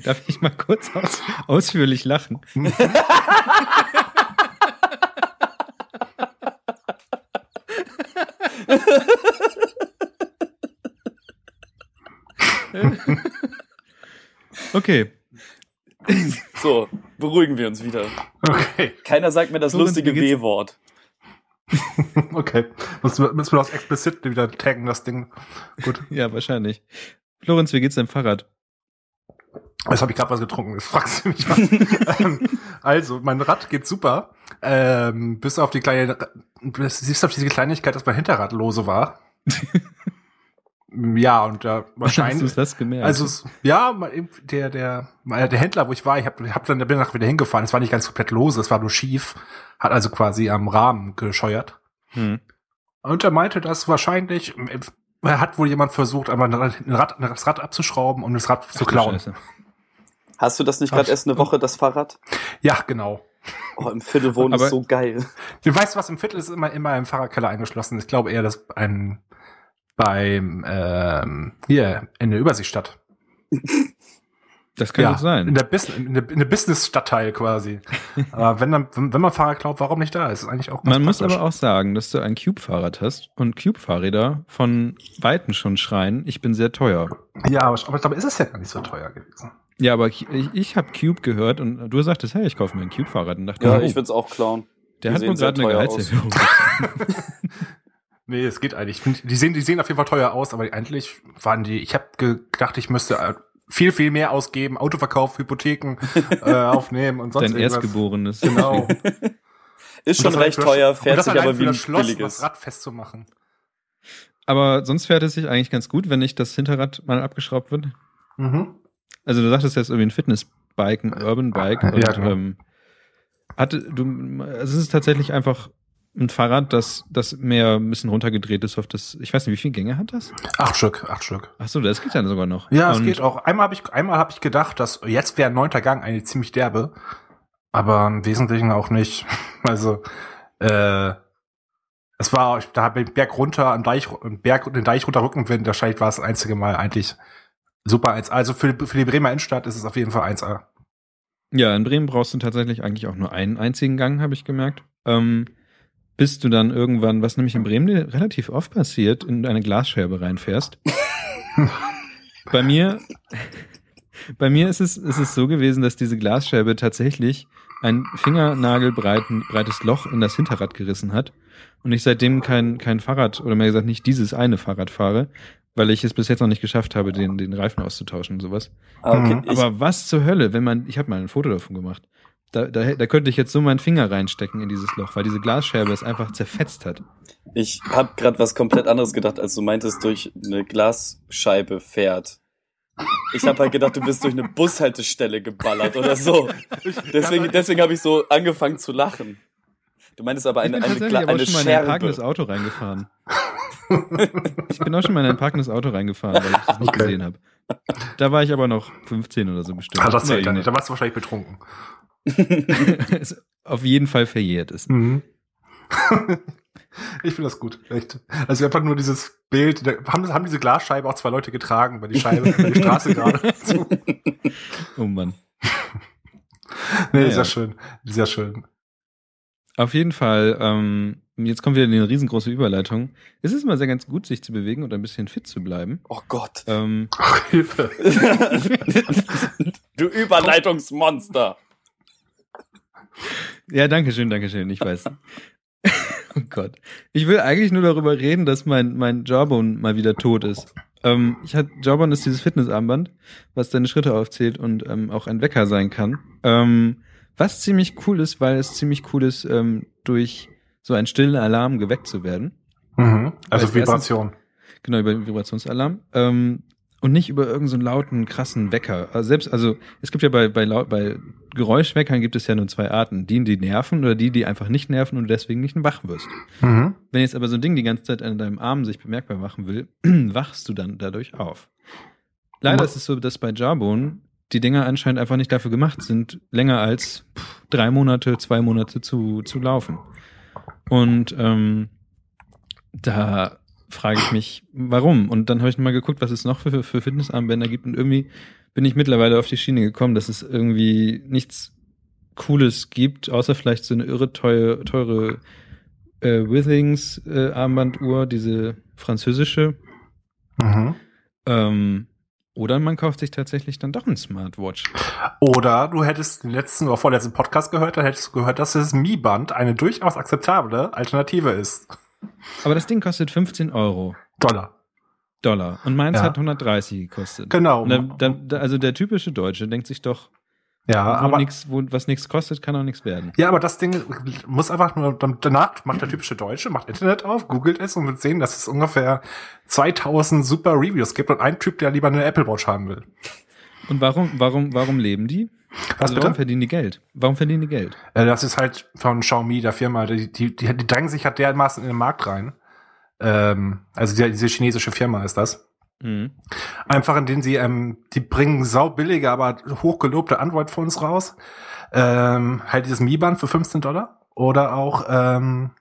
Darf ich mal kurz aus, ausführlich lachen? [laughs] okay. [laughs] So, beruhigen wir uns wieder. Okay, Keiner sagt mir das Lorenz, lustige W-Wort. [laughs] okay. Müssen wir, müssen wir das explicit wieder taggen, das Ding. Gut. [laughs] Ja, wahrscheinlich. Florenz, wie geht's deinem Fahrrad? Jetzt habe ich gerade was getrunken. Jetzt fragst du mich was. ähm, also, mein Rad geht super. Ähm, bis auf die kleine, bis, siehst du auf diese Kleinigkeit, dass mein Hinterrad lose war. Ja, und da [laughs] Hast du wahrscheinlich. das gemerkt? Also ja, mal eben der der der Händler, wo ich war, ich habe hab dann bin danach wieder hingefahren. Es war nicht ganz komplett lose, es war nur schief, hat also quasi am Rahmen gescheuert. hm. Und er meinte, dass wahrscheinlich er hat wohl jemand versucht, einmal ein Rad, das Rad abzuschrauben, um das Rad zu Ach du klauen. Scheiße. Hast du das nicht gerade erst eine Woche, das Fahrrad? Ja, genau. Oh, im Viertel wohnen ist so geil. Du weißt, was im Viertel ist immer immer im Fahrradkeller eingeschlossen. Ich glaube eher, dass ein beim ähm, hier in der Übersichtsstadt. [laughs] Das kann ja, gut sein. In der, Bus in der, in der Business-Stadtteil quasi. [laughs] aber wenn, dann, wenn, wenn man Fahrrad glaubt, warum nicht da? Ist eigentlich auch ganz Man muss praktisch. aber auch sagen, dass du ein Cube-Fahrrad hast und Cube-Fahrräder von Weitem schon schreien, ich bin sehr teuer. Ja, aber, aber ich glaube, ist es ja gar nicht so teuer gewesen. Ja, aber ich, ich habe Cube gehört und du sagtest, hey, ich kaufe mir ein Cube-Fahrrad und dachte, Ja, oh, ich würde es auch klauen. der die hat wohl sehr gerade eine teuer aus. Gehaltserhöhung. [laughs] Nee, es geht eigentlich. Find, die, sehen, die sehen auf jeden Fall teuer aus, aber eigentlich waren die, ich habe gedacht, ich müsste äh, viel, viel mehr ausgeben, Autoverkauf, Hypotheken [laughs] äh, aufnehmen und sonst Dein irgendwas. Erstgeborenes. Genau. [laughs] Ist schon recht teuer, und fährt das sich aber wie ein Schloss, billiges. das Rad festzumachen. Aber sonst fährt es sich eigentlich ganz gut, wenn nicht das Hinterrad mal abgeschraubt wird. Mhm. Also du sagtest jetzt irgendwie ein Fitnessbike, ein Urban Bike. Ja, Und, genau. ähm, hatte, du, also es ist tatsächlich einfach ein Fahrrad, das, das mehr ein bisschen runtergedreht ist auf das, ich weiß nicht, wie viele Gänge hat das? Acht Stück, acht Stück. Ach so, das geht dann sogar noch. Ja, es geht auch. Einmal habe ich, einmal habe ich gedacht, dass jetzt wäre ein neunter Gang eigentlich ziemlich derbe, aber im Wesentlichen auch nicht. [laughs] Also äh, es war, da habe ich Berg runter, am Deich, am Berg den Deich runter Rückenwind. Wahrscheinlich war es das einzige Mal eigentlich super 1A. Also für, für die Bremer Innenstadt ist es auf jeden Fall 1A. Ja, in Bremen brauchst du tatsächlich eigentlich auch nur einen einzigen Gang, habe ich gemerkt. Ähm, bis du dann irgendwann, was nämlich in Bremen relativ oft passiert, in eine Glasscherbe reinfährst. [laughs] bei mir, bei mir ist es, ist es so gewesen, dass diese Glasscherbe tatsächlich ein Fingernagelbreiten, breites Loch in das Hinterrad gerissen hat und ich seitdem kein, kein Fahrrad oder mehr gesagt nicht dieses eine Fahrrad fahre, weil ich es bis jetzt noch nicht geschafft habe, den, den Reifen auszutauschen und sowas. Ah, okay. Mhm. Aber was zur Hölle, wenn man, ich habe mal ein Foto davon gemacht. Da, da, da könnte ich jetzt so meinen Finger reinstecken in dieses Loch, weil diese Glasscherbe es einfach zerfetzt hat. ich habe gerade was komplett anderes gedacht, als du meintest, durch eine Glasscheibe fährt. Ich habe halt gedacht, du bist durch eine Bushaltestelle geballert oder so. Deswegen, deswegen habe ich so angefangen zu lachen. Du meintest aber eine, ich bin eine, auch eine schon mal in ein parkendes. Auto reingefahren. ich bin auch schon mal in ein parkendes Auto reingefahren, weil ich das nicht Okay. gesehen habe. Da war ich aber noch 15 oder so bestimmt. Ah, das zählt ja nicht. Da warst du wahrscheinlich betrunken. Auf jeden Fall verjährt ist. Mhm. [laughs] ich finde das gut, echt. Also einfach nur dieses Bild, haben, haben diese Glasscheibe auch zwei Leute getragen, weil die Scheibe [laughs] über die Straße gerade. [laughs] zu. Oh Mann. Nee, Ja, sehr ja. schön, sehr schön. Auf jeden Fall, ähm, jetzt kommt wieder eine riesengroße Überleitung. Es ist immer sehr ganz gut, sich zu bewegen und ein bisschen fit zu bleiben. Oh Gott. Ähm, Ach, Hilfe. du Überleitungsmonster. Ja, danke schön, danke schön, ich weiß. [laughs] oh Gott. Ich will eigentlich nur darüber reden, dass mein, mein Jawbone mal wieder tot ist. Ähm, ich hatte, Jawbone ist dieses Fitnessarmband, was deine Schritte aufzählt und ähm, auch ein Wecker sein kann. Ähm, was ziemlich cool ist, weil es ziemlich cool ist, ähm, durch so einen stillen Alarm geweckt zu werden. Mhm. Also Als Vibration. Genau, über den Vibrationsalarm. Ähm, und nicht über irgendeinen so lauten, krassen Wecker. Also selbst, also es gibt ja bei, bei, bei Geräuschweckern gibt es ja nur zwei Arten. Die, die nerven oder die, die einfach nicht nerven und du deswegen nicht wach wirst. Mhm. Wenn jetzt aber so ein Ding die ganze Zeit an deinem Arm sich bemerkbar machen will, [clears throat] wachst du dann dadurch auf. leider ist es so, dass bei Jarbone die Dinger anscheinend einfach nicht dafür gemacht sind, länger als pff, drei Monate, zwei Monate zu, zu laufen. Und ähm, da frage ich mich, warum? Und dann habe ich mal geguckt, was es noch für, für Fitnessarmbänder gibt. Und irgendwie bin ich mittlerweile auf die Schiene gekommen, dass es irgendwie nichts Cooles gibt, außer vielleicht so eine irre teure, teure äh, Withings äh, Armbanduhr, diese französische. Mhm. Ähm, oder man kauft sich tatsächlich dann doch ein Smartwatch. Oder du hättest den letzten oder vorletzten Podcast gehört, dann hättest du gehört, dass das Mi-Band eine durchaus akzeptable Alternative ist. Aber das Ding kostet 15 Euro. Dollar. Dollar. Und meins Ja. hat 130 gekostet. Genau. Da, da, also der typische Deutsche denkt sich doch, Ja, wo aber nix, wo, was nichts kostet, kann auch nichts werden. Ja, aber das Ding muss einfach nur, danach macht der typische Deutsche, macht Internet auf, googelt es und wird sehen, dass es ungefähr 2000 super Reviews gibt und ein Typ, der lieber eine Apple Watch haben will. Und warum, warum, warum leben die? Was also warum verdienen die Geld? Warum verdienen die Geld? Äh, Das ist halt von Xiaomi, der Firma, die, die, die, die drängen sich halt dermaßen in den Markt rein. Ähm, also die, diese chinesische Firma ist das. Mhm. Einfach indem sie, ähm, die bringen saubillige, aber hochgelobte Android-Phones raus. Ähm, halt dieses Mi-Band für 15 Dollar. Oder auch, ähm,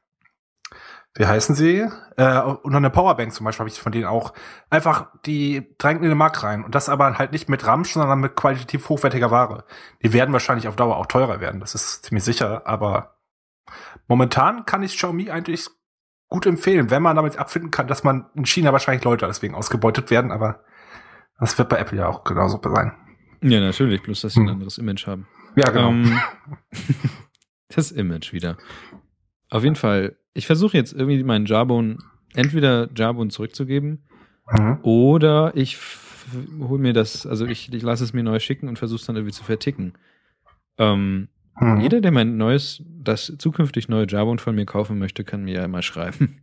wie heißen sie? Äh, und eine Powerbank zum Beispiel habe ich von denen auch. Einfach, die drängen in den Markt rein. Und das aber halt nicht mit Ramsch, sondern mit qualitativ hochwertiger Ware. Die werden wahrscheinlich auf Dauer auch teurer werden. Das ist ziemlich sicher. Aber momentan kann ich Xiaomi eigentlich gut empfehlen, wenn man damit abfinden kann, dass man in China wahrscheinlich Leute deswegen ausgebeutet werden. Aber das wird bei Apple ja auch genauso sein. Ja, natürlich, bloß dass sie ein Hm. anderes Image haben. Ja, genau. Ähm, [laughs] das Image wieder. Auf jeden Fall, ich versuche jetzt irgendwie meinen Jarbone, entweder Jarbone zurückzugeben mhm. oder ich hole mir das, also ich, ich lasse es mir neu schicken und versuche es dann irgendwie zu verticken. Ähm, Mhm. Jeder, der mein neues, das zukünftig neue Jarbone von mir kaufen möchte, kann mir ja mal schreiben.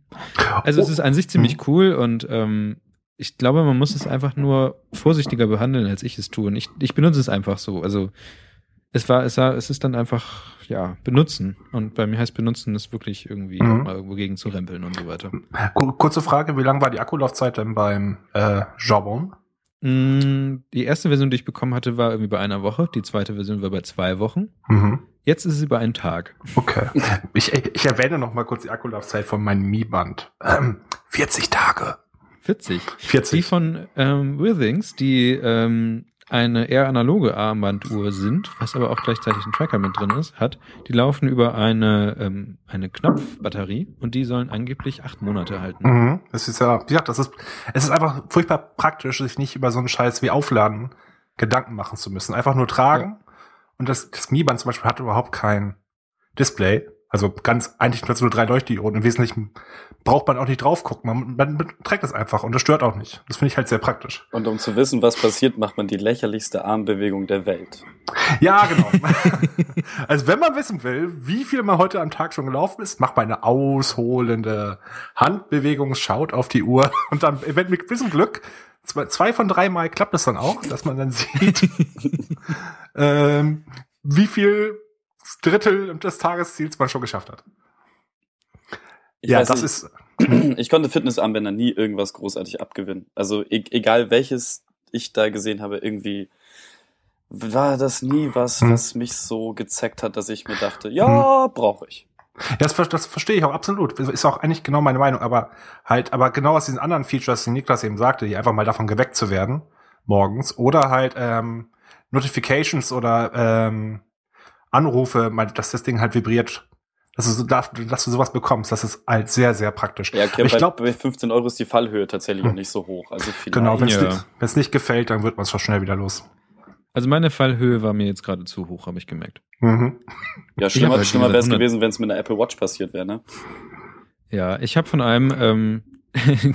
Also es Oh. ist an sich ziemlich cool und ähm, ich glaube, man muss es einfach nur vorsichtiger behandeln, als ich es tue. Und ich, ich benutze es einfach so. Also es war, es war, es ist dann einfach, ja, benutzen. Und bei mir heißt benutzen, ist wirklich irgendwie Mhm. mal irgendwo gegen zu rempeln und so weiter. Ku- Kurze Frage, wie lang war die Akkulaufzeit denn beim äh, Jabon? Mm, Die erste Version, die ich bekommen hatte, war irgendwie bei einer Woche. Die zweite Version war bei zwei Wochen. Mhm. Jetzt ist sie bei einem Tag. Okay. [laughs] Ich, ich erwähne noch mal kurz die Akkulaufzeit von meinem Mi-Band. Ähm, 40 Tage. 40. Die 40. von ähm, Withings, die ähm, eine eher analoge Armbanduhr sind, was aber auch gleichzeitig ein Tracker mit drin ist, hat, die laufen über eine, ähm, eine Knopfbatterie und die sollen angeblich acht Monate halten. Mhm. Das ist ja, wie gesagt, das ist, es ist einfach furchtbar praktisch, sich nicht über so einen Scheiß wie Aufladen Gedanken machen zu müssen. Einfach nur tragen. Und das, das Mi-Band zum Beispiel hat überhaupt kein Display. Also ganz, eigentlich nur so drei Leuchtdioden. Im Wesentlichen braucht man auch nicht drauf gucken. Man, man trägt es einfach und das stört auch nicht. Das finde ich halt sehr praktisch. Und um zu wissen, was passiert, macht man die lächerlichste Armbewegung der Welt. Ja, genau. [laughs] also wenn man wissen will, wie viel man heute am Tag schon gelaufen ist, macht man eine ausholende Handbewegung, schaut auf die Uhr [laughs] und dann wenn mit bisschen Glück, zwei, zwei von drei Mal klappt es dann auch, dass man dann [laughs] sieht, ähm, wie viel Drittel des Tagesziels man schon geschafft hat. Ich ja, das nicht, ist, [clears throat] ich konnte Fitnessarmbänder nie irgendwas großartig abgewinnen. Also e egal welches ich da gesehen habe, irgendwie war das nie was, Hm. was mich so gezeckt hat, dass ich mir dachte, ja, brauche ich. Ja, das, das verstehe ich auch absolut. Ist auch eigentlich genau meine Meinung, aber halt, aber genau aus diesen anderen Features, die Niklas eben sagte, die einfach mal davon geweckt zu werden, morgens, oder halt ähm, Notifications oder ähm, Anrufe, mal, dass das Ding halt vibriert, dass du, so, dass du sowas bekommst, das ist halt sehr, sehr praktisch. Ja, okay, ich bei, glaube, bei 15 Euro ist die Fallhöhe tatsächlich Hm. auch nicht so hoch. Also genau, wenn es Ja. nicht, nicht gefällt, dann wird man es schon schnell wieder los. Also meine Fallhöhe war mir jetzt gerade zu hoch, habe ich gemerkt. Mhm. ja, schlimmer, halt schlimmer wäre es 100 gewesen, wenn es mit einer Apple Watch passiert wäre, ne? Ja, ich habe von einem, ähm, [laughs]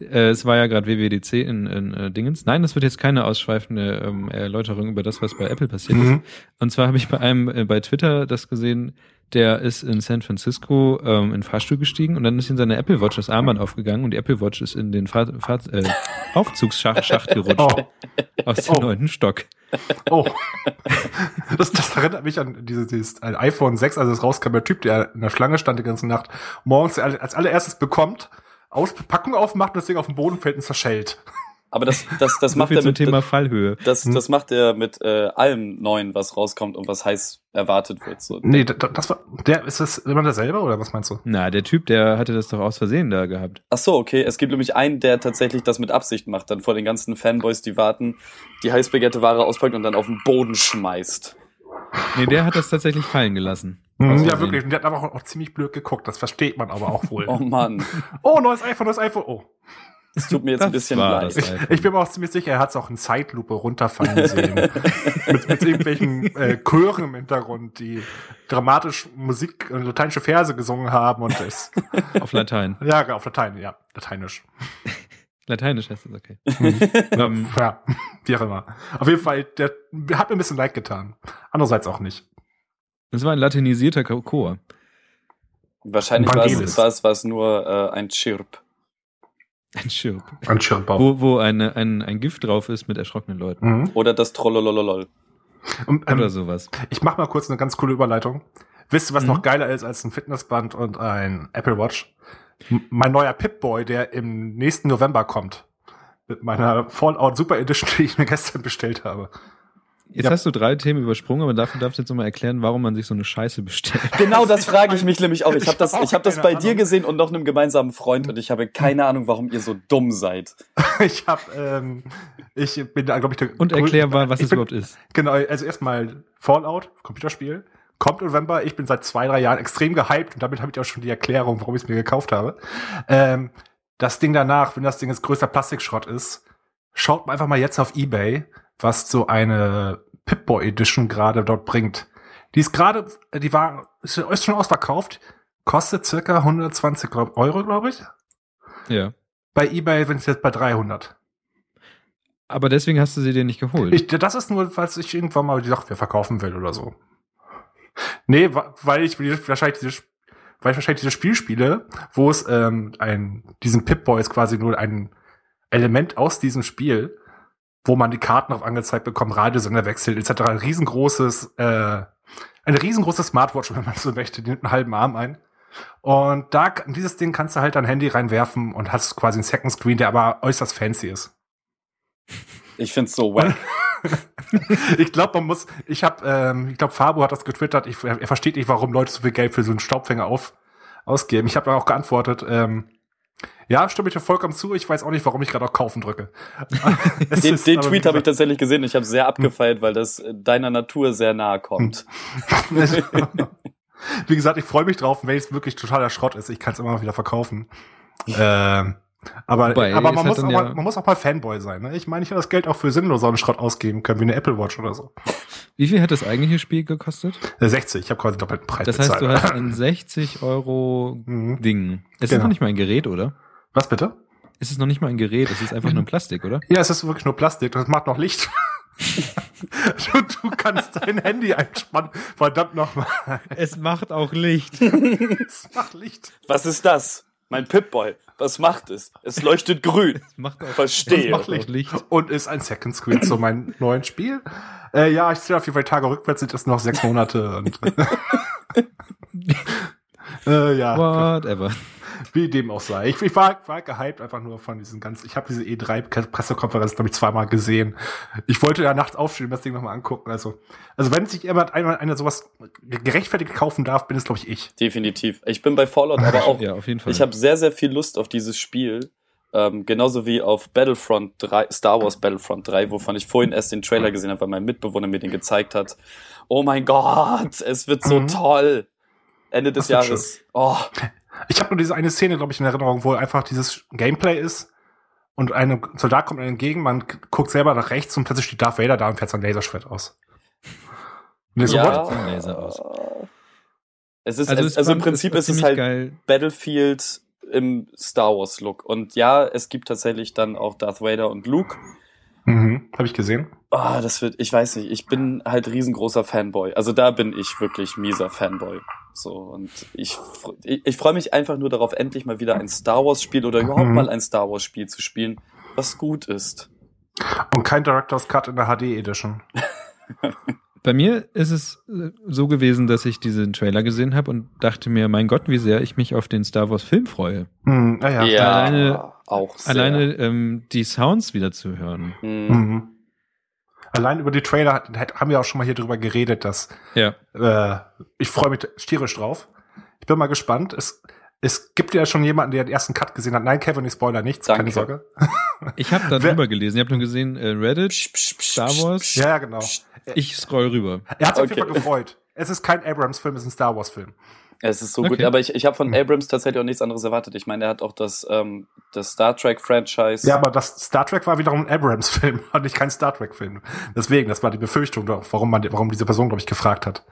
äh, es war ja gerade WWDC in, in äh, Dingens. Nein, das wird jetzt keine ausschweifende ähm, Erläuterung über das, was bei Apple passiert ist. Mhm. Und zwar habe ich bei einem äh, bei Twitter das gesehen, der ist in San Francisco ähm, in den Fahrstuhl gestiegen und dann ist in seine Apple Watch das Armband aufgegangen und die Apple Watch ist in den Fahr Fahr äh, [laughs] Aufzugsschacht Schacht gerutscht Oh, aus dem Oh. neunten Stock. oh. [laughs] Das, das erinnert mich an dieses, dieses iPhone 6, als es rauskam, der Typ, der in der Schlange stand die ganze Nacht, morgens als allererstes bekommt, aus Packung aufmacht und das Ding auf den Boden fällt und zerschellt. Aber das, das, das So macht er mit, Thema Fallhöhe. das, Hm. das macht er mit äh, allem Neuen, was rauskommt und was heiß erwartet wird. So. Nee, da- das war, der, ist das immer derselbe oder was meinst du? Na, der Typ, der hatte das doch aus Versehen da gehabt. Ach so, okay. Es gibt nämlich einen, der tatsächlich das mit Absicht macht, dann vor den ganzen Fanboys, die warten, die heißbegehrte Ware auspackt und dann auf den Boden schmeißt. Nee, der hat das tatsächlich fallen gelassen. Mhm, ja, wirklich. Und der hat aber auch, auch ziemlich blöd geguckt. Das versteht man aber auch wohl. [laughs] Oh Mann, oh, neues iPhone, neues iPhone. Oh. es tut mir jetzt Das ein bisschen leid. iPhone. Ich bin mir auch ziemlich sicher, er hat es auch in Zeitlupe runterfallen sehen. [laughs] mit, mit irgendwelchen äh, Chören im Hintergrund, die dramatisch Musik, äh, lateinische Verse gesungen haben und das. Auf Latein. Ja, auf Latein, ja, lateinisch. Lateinisch heißt das, okay. [laughs] Mhm. ähm, [laughs] Ja, wie auch immer. Auf jeden Fall, der hat mir ein bisschen leid getan. Andererseits auch nicht. das war ein latinisierter Chor. Wahrscheinlich war es, war es, es nur äh, ein Chirp. Ein Schirp. Ein Schirmbau. Wo, wo eine, ein, ein Gift drauf ist mit erschrockenen Leuten. Mhm. Oder das Trollolololol. Und, ähm, Oder sowas. Ich mach mal kurz eine ganz coole Überleitung. Wisst ihr, was Mhm. noch geiler ist als ein Fitnessband und ein Apple Watch? Mein neuer Pip-Boy, der im nächsten November kommt. Mit meiner Fallout Super Edition, die ich mir gestern bestellt habe. Jetzt ja. hast du drei Themen übersprungen, aber dafür darfst du jetzt nochmal erklären, warum man sich so eine Scheiße bestellt. [laughs] Genau das frage ich mich nämlich auch. Ich habe das, ich hab das bei dir Ahnung. gesehen und noch einem gemeinsamen Freund und ich habe keine Ahnung, warum ihr so dumm seid. [laughs] Ich habe, ähm, ich bin da, glaube ich, der Und erklär mal, was es bin, überhaupt ist. Genau, also erstmal Fallout, Computerspiel. Kommt November. Ich bin seit zwei, drei Jahren extrem gehypt und damit habe ich auch schon die Erklärung, warum ich es mir gekauft habe. Ähm, das Ding danach, wenn das Ding jetzt größter Plastikschrott ist, schaut mal einfach mal jetzt auf Ebay, was so eine Pip-Boy Edition gerade dort bringt. Die ist gerade, die war, ist schon ausverkauft, kostet circa 120 glaub, Euro, glaube ich. Ja. Bei Ebay sind es jetzt bei 300. Aber deswegen hast du sie dir nicht geholt. Ich, das ist nur, falls ich irgendwann mal die Software verkaufen will oder so. Nee, weil ich wahrscheinlich diese, weil ich wahrscheinlich diese Spiel spiele, wo es ähm, ein, diesen Pip-Boy ist quasi nur ein Element aus diesem Spiel, wo man die Karten auch angezeigt bekommt, Radiosender wechselt, etc. Ein riesengroßes, äh, eine riesengroße Smartwatch, [laughs] wenn man so möchte, die nimmt einen halben Arm ein. Und da, dieses Ding kannst du halt dein Handy reinwerfen und hast quasi einen Second Screen, der aber äußerst fancy ist. Ich find's so wack. [laughs] [laughs] ich glaube, man muss, ich habe, ähm, ich glaube, Fabo hat das getwittert, ich, er versteht nicht, warum Leute so viel Geld für so einen Staubfänger auf, ausgeben. Ich habe auch geantwortet, ähm, ja, stimme ich dir vollkommen zu, ich weiß auch nicht, warum ich gerade auch kaufen drücke. [laughs] Den, den Tweet habe ich tatsächlich gesehen. Ich habe sehr abgefeiert, weil das äh, deiner Natur sehr nahe kommt. [laughs] Wie gesagt, ich freue mich drauf, wenn es wirklich totaler Schrott ist. Ich kann es immer noch wieder verkaufen. ähm, aber Wobei, aber ist man, halt muss auch ja- mal, man muss auch mal Fanboy sein. Ne? Ich meine, ich hätte das Geld auch für sinnloseren Schrott ausgeben können, wie eine Apple Watch oder so. Wie viel hat das eigentliche Spiel gekostet? Äh, 60, ich habe quasi doppelten Preis Das heißt, du bezahlt. hast ein [clears throat] 60 Euro Mhm. Ding. Es ist Genau. noch nicht mal ein Gerät, oder? Was bitte? Es ist noch nicht mal ein Gerät, es ist einfach nur ein Plastik, oder? Ja, es ist wirklich nur Plastik, das macht noch Licht. [laughs] du, du kannst dein Handy einspannen. Verdammt nochmal. Es macht auch Licht. [laughs] Es macht Licht. Was ist das? Mein Pip-Boy. Was macht es? Es leuchtet grün. Es macht auch, Verstehe. macht auch Licht. Und ist ein Second Screen zu meinem neuen Spiel. Äh, ja, ich sehe auf jeden Fall Tage rückwärts sind es noch sechs Monate. Und [laughs] äh, ja, Whatever. Wie dem auch sei. Ich, ich war, war gehypt einfach nur von diesen ganzen. Ich habe diese E3-Pressekonferenz, glaube ich, zweimal gesehen. Ich wollte ja nachts aufstehen und das Ding nochmal angucken. Also, also wenn sich jemand einmal einer sowas gerechtfertigt kaufen darf, bin es, glaube ich, ich. Definitiv. Ich bin bei Fallout aber [laughs] auch. Ja, auf jeden Fall. Ich habe sehr, sehr viel Lust auf dieses Spiel. Ähm, genauso wie auf Battlefront 3, Star Wars Battlefront 3, wovon ich vorhin erst den Trailer gesehen habe, weil mein Mitbewohner mir den gezeigt hat. Oh mein Gott, es wird so Mhm. toll. Ende des Jahres. Oh, Ich habe nur diese eine Szene, glaube ich, in Erinnerung, wo einfach dieses Gameplay ist und ein Soldat kommt einem entgegen, man guckt selber nach rechts und plötzlich steht Darth Vader da und fährt sein Laserschwert aus. Und so, ja. what? ein Laser aus. Es ist, Also, also, es also im Prinzip ist es halt geil. Battlefield im Star Wars Look. Und ja, es gibt tatsächlich dann auch Darth Vader und Luke. Mhm, habe ich gesehen. Ah, das wird, ich weiß nicht, ich bin halt riesengroßer Fanboy. Also da bin ich wirklich mieser Fanboy. So, und ich, ich, ich freue mich einfach nur darauf, endlich mal wieder ein Star Wars Spiel oder überhaupt Mhm. mal ein Star Wars Spiel zu spielen, was gut ist. Und kein Director's Cut in der HD Edition. [laughs] Bei mir ist es äh, so gewesen, dass ich diesen Trailer gesehen habe und dachte mir, mein Gott, wie sehr ich mich auf den Star Wars Film freue. Hm, ah, ja. Ja, Alleine- auch sehr. Alleine ähm, die Sounds wieder zu hören. Hm. Mhm. Allein über die Trailer haben wir auch schon mal hier drüber geredet, dass Ja. äh, ich freue mich tierisch drauf. Ich bin mal gespannt. Es, es gibt ja schon jemanden, der den ersten Cut gesehen hat. Nein, Kevin, ich spoiler nichts, keine Danke. Sorge. [laughs] Ich habe da drüber gelesen. Ich habe nur gesehen, äh, Reddit, Psch, psch, psch, Star psch, Wars. psch. Ja, ja, genau. Ich scroll rüber. Er hat sich Okay. auf jeden Fall gefreut. Es ist kein Abrams-Film, es ist ein Star Wars-Film. Es ist so Okay. gut, aber ich, ich habe von Hm. Abrams tatsächlich auch nichts anderes erwartet. Ich meine, er hat auch das, ähm, das Star Trek-Franchise. Ja, aber das Star Trek war wiederum ein Abrams-Film [laughs] und nicht kein Star Trek-Film. Deswegen, das war die Befürchtung, doch, warum man, warum diese Person, glaube ich, gefragt hat.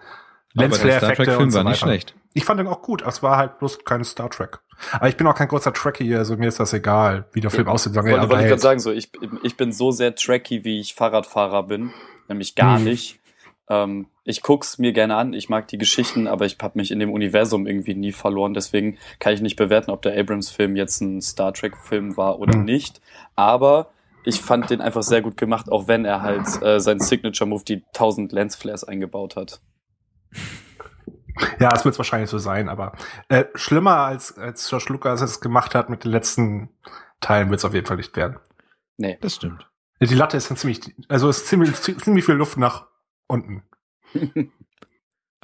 Aber der Star Lensflare-Effekte Trek-Film und so war nicht weiter. schlecht. Ich fand den auch gut, aber es war halt bloß kein Star Trek. Aber ich bin auch kein großer Trekkie, also mir ist das egal, wie der Film aussieht. Sagen wir, Wollte, aber wollte ich gerade sagen, so, ich, ich bin so sehr tracky, wie ich Fahrradfahrer bin. Nämlich gar Hm. nicht. Ähm, ich guck's mir gerne an, ich mag die Geschichten, aber ich habe mich in dem Universum irgendwie nie verloren. Deswegen kann ich nicht bewerten, ob der Abrams-Film jetzt ein Star Trek-Film war oder Hm. nicht. Aber ich fand den einfach sehr gut gemacht, auch wenn er halt äh, sein Signature-Move, die 1000 Lensflares eingebaut hat. Ja, es wird wahrscheinlich so sein, aber äh, schlimmer als, als George Lucas es gemacht hat mit den letzten Teilen wird es auf jeden Fall nicht werden. Das stimmt. Die Latte ist dann ziemlich, also es ist ziemlich, ziemlich viel Luft nach unten. [laughs]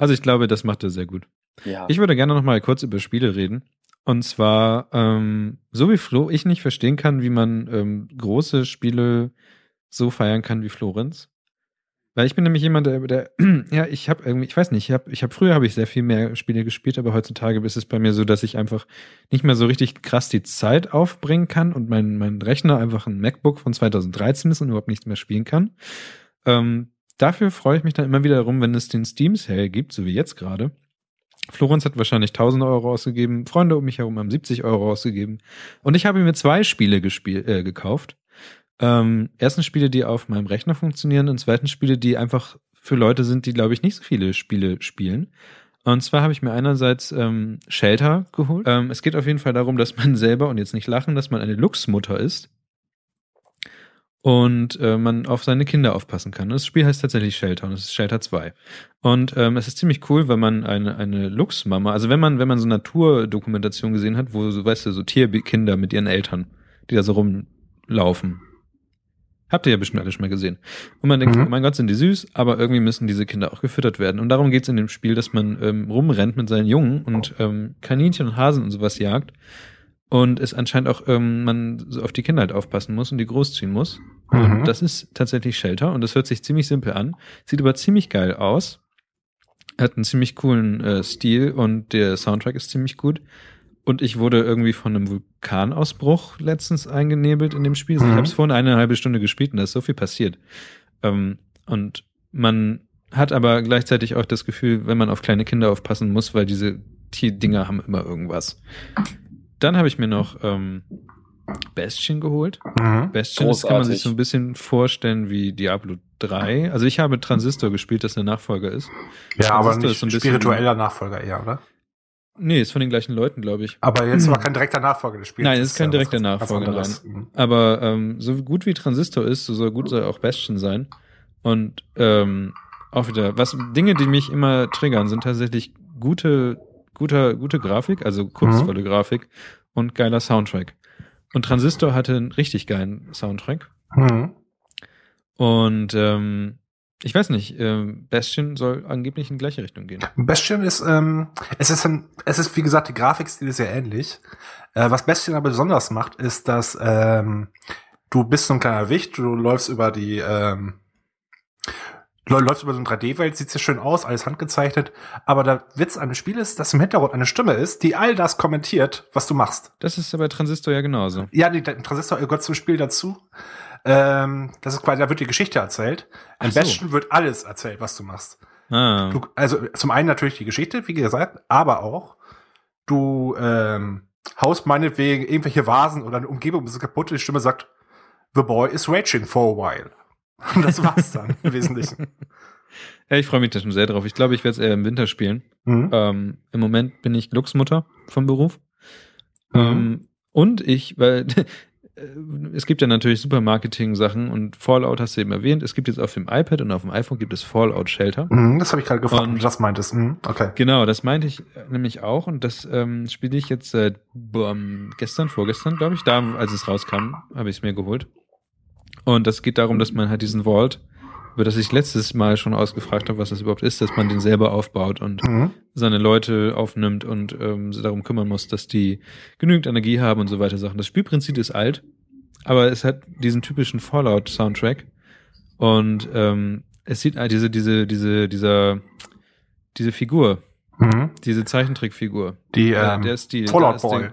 Also ich glaube, das macht er sehr gut. Ja. Ich würde gerne noch mal kurz über Spiele reden. Und zwar, ähm, so wie Flo, ich nicht verstehen kann, wie man ähm, große Spiele so feiern kann wie Florenz. Weil ich bin nämlich jemand, der, der [clears throat] ja, ich habe irgendwie, ich weiß nicht, ich habe, ich habe früher habe ich sehr viel mehr Spiele gespielt, aber heutzutage ist es bei mir so, dass ich einfach nicht mehr so richtig krass die Zeit aufbringen kann und mein, mein Rechner einfach ein MacBook von 2013 ist und überhaupt nichts mehr spielen kann. Ähm, dafür freue ich mich dann immer wieder darum, wenn es den Steam Sale gibt, so wie jetzt gerade. Florenz hat wahrscheinlich 1000 Euro ausgegeben, Freunde um mich herum haben 70 Euro ausgegeben und ich habe mir zwei Spiele gespielt, äh, gekauft. Ähm, erstens Spiele, die auf meinem Rechner funktionieren und zweitens Spiele, die einfach für Leute sind, die, glaube ich, nicht so viele Spiele spielen. Und zwar habe ich mir einerseits ähm, Shelter geholt. Ähm, es geht auf jeden Fall darum, dass man [laughs] selber, und jetzt nicht lachen, dass man eine Luchsmutter ist und äh, man auf seine Kinder aufpassen kann. Das Spiel heißt tatsächlich Shelter und es ist Shelter 2. Und ähm, es ist ziemlich cool, wenn man eine, eine Luchsmama, also wenn man, wenn man so Naturdokumentation gesehen hat, wo so, weißt du, so Tierkinder mit ihren Eltern, die da so rumlaufen. Habt ihr ja bestimmt alle schon mal gesehen. Und man denkt, Mhm. oh mein Gott, sind die süß, aber irgendwie müssen diese Kinder auch gefüttert werden. Und darum geht's in dem Spiel, dass man ähm, rumrennt mit seinen Jungen und ähm, Kaninchen und Hasen und sowas jagt. Und es anscheinend auch ähm, man so auf die Kinder halt aufpassen muss und die großziehen muss. Mhm. Und das ist tatsächlich Shelter und das hört sich ziemlich simpel an, sieht aber ziemlich geil aus. Hat einen ziemlich coolen äh, Stil und der Soundtrack ist ziemlich gut. Und ich wurde irgendwie von einem Vulkanausbruch letztens eingenebelt in dem Spiel. Also Ich Mhm. habe es vorhin eine halbe Stunde gespielt und da ist so viel passiert. Ähm, und man hat aber gleichzeitig auch das Gefühl, wenn man auf kleine Kinder aufpassen muss, weil diese Tierdinger haben immer irgendwas. Dann habe ich mir noch ähm, Bastion geholt. Mhm. Bastion das kann man sich Großartig. so ein bisschen vorstellen wie Diablo 3. Also ich habe Transistor gespielt, das der Nachfolger ist. Ja, aber Transistor nicht ist ein bisschen- spiritueller Nachfolger eher, oder? Nee, ist von den gleichen Leuten, glaube ich. Aber jetzt [clears throat] war kein direkter Nachfolger des Spiels. Nein, es ist kein ja direkter Nachfolger. Mhm. Aber ähm, so gut wie Transistor ist, so soll gut soll auch Bastion sein. Und ähm, auch wieder, was Dinge, die mich immer triggern, sind tatsächlich gute, guter, gute Grafik, also kunstvolle Grafik und geiler Soundtrack. Und Transistor hatte einen richtig geilen Soundtrack. Mhm. Und ähm, ich weiß nicht, ähm, Bastion soll angeblich in gleiche Richtung gehen. Bastion ist, ähm, es ist ein, es ist wie gesagt, die Grafikstil ist sehr ähnlich. Äh, was Bastion aber besonders macht, ist, dass ähm, du bist so ein kleiner Wicht, du läufst über die, ähm, läufst über so eine 3D-Welt, sieht sehr schön aus, alles handgezeichnet. Aber der Witz an dem Spiel ist, dass im Hintergrund eine Stimme ist, die all das kommentiert, was du machst. Das ist aber Transistor ja genauso. Ja, der Transistor gehört zum Spiel dazu. Ähm, das ist quasi, da wird die Geschichte erzählt. Ach so. Bastion wird alles erzählt, was du machst. Ah. Du, also zum einen natürlich die Geschichte, wie gesagt, aber auch du ähm, haust meinetwegen irgendwelche Vasen oder eine Umgebung ein bisschen kaputt die Stimme sagt, The boy is raging for a while. Und [laughs] das war's dann im Wesentlichen. Ja, ich freue mich da schon sehr drauf. Ich glaube, ich werde es eher im Winter spielen. Mhm. Ähm, Im Moment bin ich Glücksmutter vom Beruf. Mhm. Ähm, und ich, weil [laughs] es gibt ja natürlich super Marketing-Sachen und Fallout hast du eben erwähnt. Es gibt jetzt auf dem iPad und auf dem iPhone gibt es Fallout Shelter. Mhm, das habe ich gerade gefragt, und das meintest. Mhm, okay. Genau, das meinte ich nämlich auch und das ähm, spiele ich jetzt seit ähm, gestern, vorgestern, glaube ich. Da, als es rauskam, habe ich es mir geholt. Und das geht darum, dass man halt diesen Vault, über das ich letztes Mal schon ausgefragt habe, was das überhaupt ist, dass man den selber aufbaut und Mhm. seine Leute aufnimmt und ähm, sich darum kümmern muss, dass die genügend Energie haben und so weiter Sachen. Das Spielprinzip ist alt, aber es hat diesen typischen Fallout-Soundtrack und ähm, es sieht äh, diese diese diese dieser diese Figur, Mhm. diese Zeichentrickfigur, Die ähm, der Stil, Fallout Boy.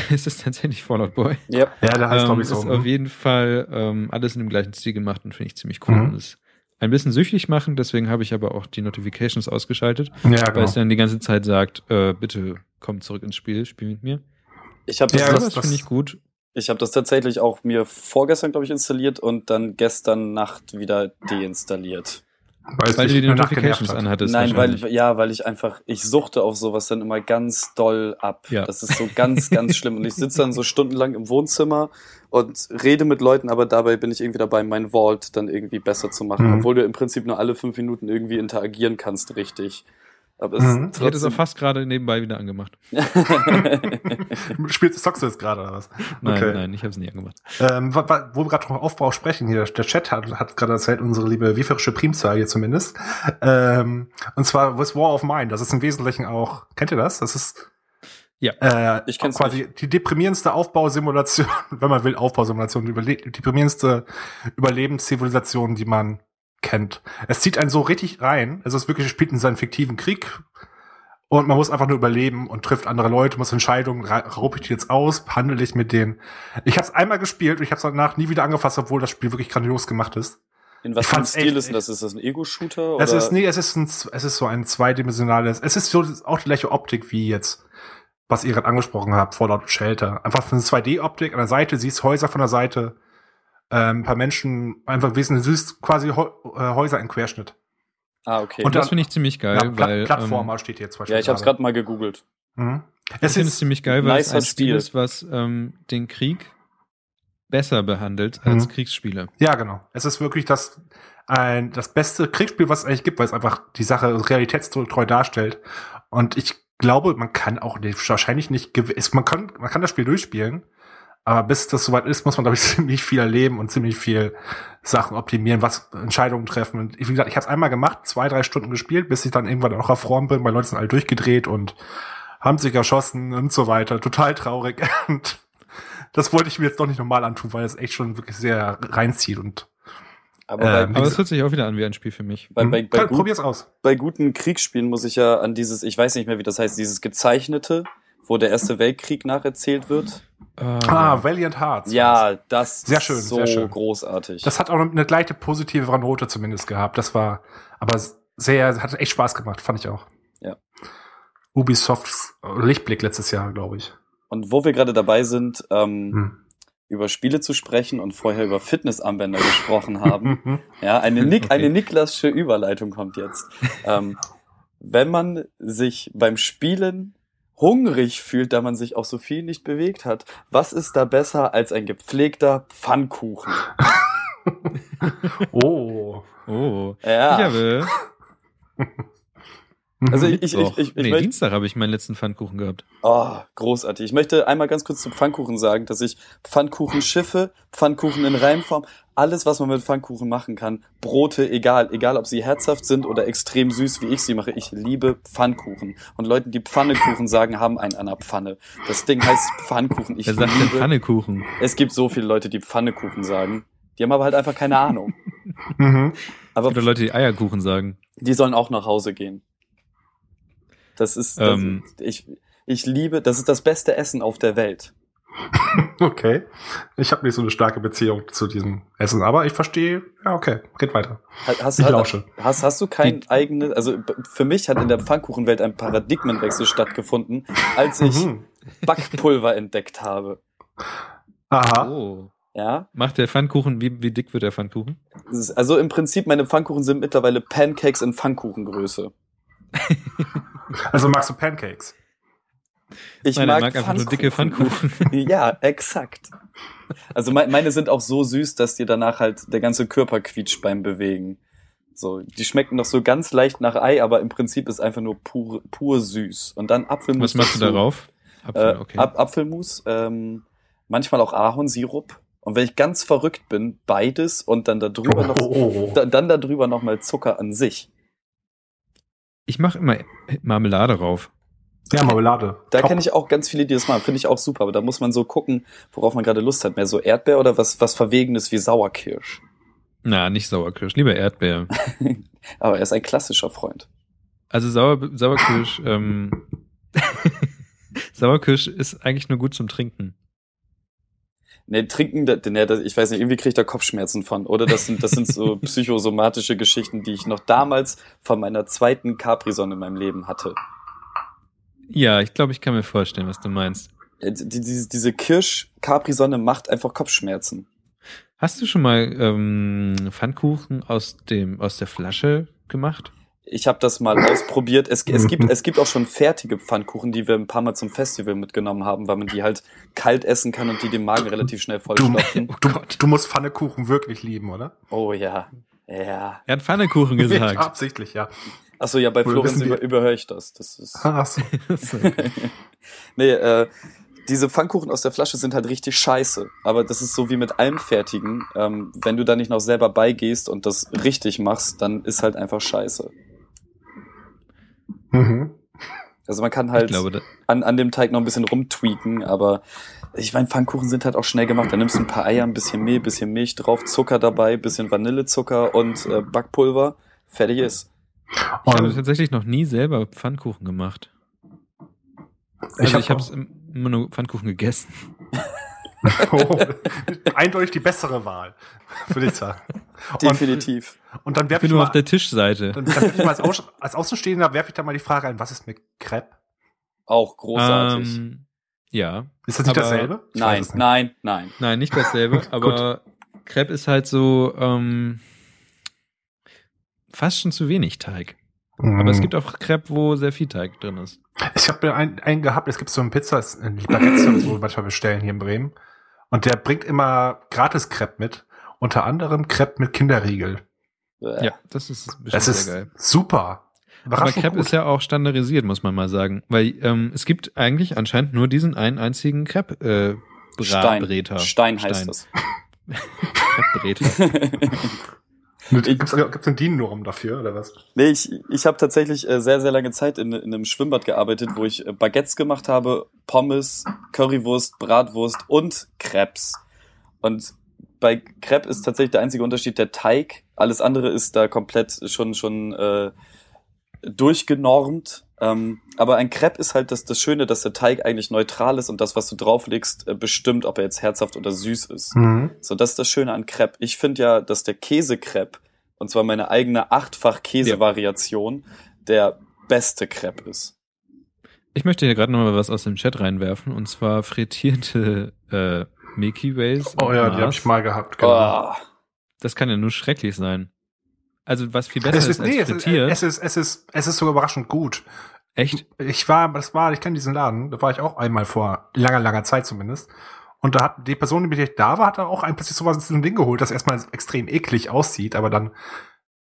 [laughs] der- ist es tatsächlich Fallout Boy? Ja. Ja, der heißt, ähm, glaube ich, so. Ist auf jeden Fall ähm, alles in dem gleichen Stil gemacht und finde ich ziemlich cool. Mhm. Und ist ein bisschen süchtig machen, deswegen habe ich aber auch die Notifications ausgeschaltet, ja, weil genau. es dann die ganze Zeit sagt, äh, bitte komm zurück ins Spiel, spiel mit mir. Ich habe das, Ja, das- das, finde ich gut. ich hab das tatsächlich auch mir vorgestern, glaube ich, installiert und dann gestern Nacht wieder deinstalliert. Es Weil du die Notifications anhattest. Nein, weil, ja, weil ich einfach, ich suchte auf sowas dann immer ganz doll ab. Ja. Das ist so ganz, ganz [laughs] schlimm. Und ich sitze dann so stundenlang im Wohnzimmer und rede mit Leuten, aber dabei bin ich irgendwie dabei, mein Vault dann irgendwie besser zu machen. Mhm. Obwohl du im Prinzip nur alle fünf Minuten irgendwie interagieren kannst, richtig. Aber es Mhm. ist Ich hätte es auch fast gerade nebenbei wieder angemacht. Spielst zockst du jetzt gerade oder was? Nein, Okay. nein, ich habe es nie angemacht. Ähm, wo wir gerade vom Aufbau sprechen hier, der Chat hat, hat gerade erzählt, unsere liebe wieferische Primzahl hier zumindest. Ähm, und zwar was War of Mine, das ist im Wesentlichen auch, kennt ihr das? Das ist Ja. äh, Ich kenn's quasi die deprimierendste Aufbausimulation, [laughs] wenn man will, Aufbausimulation, die deprimierendste Überlebenszivilisation, die man kennt. Es zieht einen so richtig rein, also es wirklich es spielt in seinen fiktiven Krieg und man muss einfach nur überleben und trifft andere Leute, muss Entscheidungen, ra- raub ich die jetzt aus, handle ich mit denen. Ich habe es einmal gespielt und ich habe es danach nie wieder angefasst, obwohl das Spiel wirklich grandios gemacht ist. In was für einem fand's Stil echt- ist das? Ist das ein Ego-Shooter? Es ist nee, es ist ein, es ist so ein zweidimensionales, es ist so auch die gleiche Optik wie jetzt, was ihr gerade angesprochen habt, Fallout Shelter. Einfach eine 2D-Optik an der Seite, siehst Häuser von der Seite, ähm, ein paar Menschen, einfach wesentlich süß, quasi Heu- äh, Häuser im Querschnitt. Ah, okay. Und das finde ich ziemlich geil, Ja, Pla weil ähm, Plattformer steht hier zum Beispiel. ja, ich habe es gerade mal gegoogelt. Mhm. ich Es finde es ist, ziemlich geil, weil es ein Spiel Stil. ist, was ähm, den Krieg besser behandelt als Mhm. Kriegsspiele. ja, genau. Es ist wirklich das, ein, das beste Kriegsspiel, was es eigentlich gibt, weil es einfach die Sache realitätstreu darstellt. Und ich glaube, man kann auch nicht, wahrscheinlich nicht, es- man kann, man kann das Spiel durchspielen, aber bis das soweit ist, muss man, glaube ich, [laughs] ziemlich viel erleben und ziemlich viel Sachen optimieren, was Entscheidungen treffen. Und wie gesagt, ich habe es einmal gemacht, zwei, drei Stunden gespielt, bis ich dann irgendwann auch erfroren bin, weil Leute sind alle durchgedreht und haben sich erschossen und so weiter. Total traurig. [laughs] Und das wollte ich mir jetzt doch nicht normal antun, weil es echt schon wirklich sehr reinzieht und Aber Ähm, bei, Aber gesagt- es hört sich auch wieder an wie ein Spiel für mich. bei, bei, bei, Kann- gut, probier's aus. bei guten Kriegsspielen muss ich ja an dieses, ich weiß nicht mehr, wie das heißt, dieses gezeichnete, wo der Erste Weltkrieg nacherzählt wird. Ah, Valiant Hearts. Ja, das Sehr ist schön, so sehr schön. großartig. Das hat auch eine gleiche positive Note zumindest gehabt. Das war aber sehr, hat echt Spaß gemacht, fand ich auch. Ja. Ubisofts Lichtblick letztes Jahr, glaube ich. Und wo wir gerade dabei sind, ähm, Hm. über Spiele zu sprechen und vorher über Fitnessanwender gesprochen haben. [laughs] Ja, eine, Nick, Okay. eine Niklasche Überleitung kommt jetzt. ähm, wenn man sich beim Spielen hungrig fühlt, da man sich auch so viel nicht bewegt hat, was ist da besser als ein gepflegter Pfannkuchen? [laughs] oh. Oh. Ja, Ich habe. [laughs] also ich, ich, ich, ich, nee, Dienstag habe ich meinen letzten Pfannkuchen gehabt. oh, großartig. Ich möchte einmal ganz kurz zu Pfannkuchen sagen, dass ich Pfannkuchenschiffe, Pfannkuchen in Reimform, alles, was man mit Pfannkuchen machen kann, Brote, egal, egal ob sie herzhaft sind oder extrem süß, wie ich sie mache, ich liebe Pfannkuchen. Und Leuten, die Pfannekuchen sagen, haben einen an der Pfanne. Das Ding heißt Pfannkuchen. Ich Wer sagt denn liebe, Pfannekuchen? es gibt so viele Leute, die Pfannekuchen sagen. Die haben aber halt einfach keine Ahnung. [laughs] Mhm. Aber Oder Leute, die Eierkuchen sagen. die sollen auch nach Hause gehen. Das ist, das, Ähm. ich, ich liebe, das ist das beste Essen auf der Welt. [laughs] Okay. Ich habe nicht so eine starke Beziehung zu diesem Essen, aber ich verstehe. Ja, okay. Red weiter. Ha- Hast, Ich hast, lausche. hast, hast du kein Die- eigenes, also für mich hat in der Pfannkuchenwelt ein Paradigmenwechsel stattgefunden, als ich Mhm. Backpulver entdeckt habe. Aha. Oh. Ja, Macht der Pfannkuchen, wie, wie dick wird der Pfannkuchen? Also im Prinzip meine Pfannkuchen sind mittlerweile Pancakes in Pfannkuchengröße. Also magst du Pancakes? Ich Nein, mag, mag einfach nur dicke Pfannkuchen. [laughs] [laughs] ja, exakt. Also me- meine sind auch so süß, dass dir danach halt der ganze Körper quietscht beim Bewegen. So, die schmecken noch so ganz leicht nach Ei, aber im Prinzip ist einfach nur pur, pur süß. Und dann Apfelmus. Was machst du darauf? Apfel, Äh, okay. Ap Apfelmus, ähm, manchmal auch Ahornsirup. Und wenn ich ganz verrückt bin, beides und dann da drüber noch, Oh. dann, dann da drüber noch mal Zucker an sich. Ich mache immer Marmelade rauf. Ja, Marmelade. Da kenne ich auch ganz viele, die das machen. Finde ich auch super. Aber da muss man so gucken, worauf man gerade Lust hat. Mehr so Erdbeer oder was, was Verwegenes wie Sauerkirsch. Na, nicht Sauerkirsch, lieber Erdbeer. [laughs] Aber er ist ein klassischer Freund. Also Sauer, Sauerkirsch, ähm, [laughs] Sauerkirsch ist eigentlich nur gut zum Trinken. Nee, trinken, das, ich weiß nicht, irgendwie kriege ich da Kopfschmerzen von. Oder das sind, das sind so [laughs] psychosomatische Geschichten, die ich noch damals von meiner zweiten Capri-Sonne in meinem Leben hatte. Ja, ich glaube, ich kann mir vorstellen, was du meinst. Äh, Die, diese, diese Kirsch-Capri-Sonne macht einfach Kopfschmerzen. Hast du schon mal ähm, Pfannkuchen aus dem aus der Flasche gemacht? Ich habe das mal ausprobiert. Es, es, gibt, es gibt auch schon fertige Pfannkuchen, die wir ein paar Mal zum Festival mitgenommen haben, weil man die halt kalt essen kann und die den Magen relativ schnell Du, vollstopfen. du, du musst Pfannekuchen wirklich lieben, oder? Oh ja. Ja. Er hat Pfannekuchen gesagt. [laughs] absichtlich, ja. Achso, ja, bei Wohl Florenz über, überhöre ich das. Das ist. [laughs] Ach so. [laughs] nee, äh, diese Pfannkuchen aus der Flasche sind halt richtig scheiße. Aber das ist so wie mit allem Fertigen. Ähm, wenn du da nicht noch selber beigehst und das richtig machst, dann ist halt einfach scheiße. Mhm. Also man kann halt glaube, an, an dem Teig noch ein bisschen rumtweaken, aber ich meine, Pfannkuchen sind halt auch schnell gemacht. Da nimmst du ein paar Eier, ein bisschen Mehl, bisschen Milch drauf, Zucker dabei, bisschen Vanillezucker und äh, Backpulver. Fertig ist. Ich habe Und tatsächlich noch nie selber Pfannkuchen gemacht. ich Also habe ich habe immer nur Pfannkuchen gegessen. [laughs] oh, eindeutig die bessere Wahl, würde ich sagen. Und, Definitiv. und dann Ich werfe bin ich nur mal, auf der Tischseite. dann, dann werf ich mal als, Aus, als Außenstehender werfe ich da mal die Frage ein, was ist mit Crepe? Auch großartig. Ähm, ja. Ist das nicht Aber- dasselbe? Ich nein, es nicht. nein, nein. Nein, nicht dasselbe, [laughs] aber Crepe ist halt so ähm, fast schon zu wenig Teig. Aber es Mhm. gibt auch Crepe, wo sehr viel Teig drin ist. Ich habe einen, einen gehabt, es gibt so einen Pizza, ein Lieferette, wo wir manchmal bestellen hier in Bremen. Und der bringt immer gratis Crepe mit. Unter anderem Crepe mit Kinderriegel. Ja, das ist bestimmt Das sehr ist geil. super. Aber Crepe gut. ist ja auch standardisiert, muss man mal sagen. Weil ähm, es gibt eigentlich anscheinend nur diesen einen einzigen Crepe äh, Stein. Stein heißt Stein. das. [laughs] Crepe-Breter. [laughs] Gibt's, gibt's ein DIN-Norm dafür, oder was? nee, ich, ich habe tatsächlich äh, sehr, sehr lange Zeit in, in einem Schwimmbad gearbeitet, wo ich äh, Baguettes gemacht habe, Pommes, Currywurst, Bratwurst und Crepes. Und bei Crepe ist tatsächlich der einzige Unterschied der Teig. Alles andere ist da komplett schon, schon äh, durchgenormt. Ähm, aber ein Crepe ist halt das, das Schöne, dass der Teig eigentlich neutral ist und das, was du drauflegst, äh, bestimmt, ob er jetzt herzhaft oder süß ist. Mhm. So, das ist das Schöne an Crepe. Ich finde ja, dass der Käsekrepp, und zwar meine eigene achtfach Käse-Variation, der beste Crepe ist. Ich möchte hier gerade noch mal was aus dem Chat reinwerfen und zwar frittierte äh, Milky Ways. Oh ja, die habe Mars. ich mal gehabt. Genau. Oh, Das kann ja nur schrecklich sein. Also was viel besser Es ist, ist, nee, als es ist, frittiert. es ist, es ist, es ist sogar überraschend gut. Echt? Ich war, das war, ich kenne diesen Laden, da war ich auch einmal vor langer, langer Zeit zumindest. Und da hat die Person, die mit ich da war, hat da auch ein plötzlich sowas so ein Ding geholt, das erstmal extrem eklig aussieht, aber dann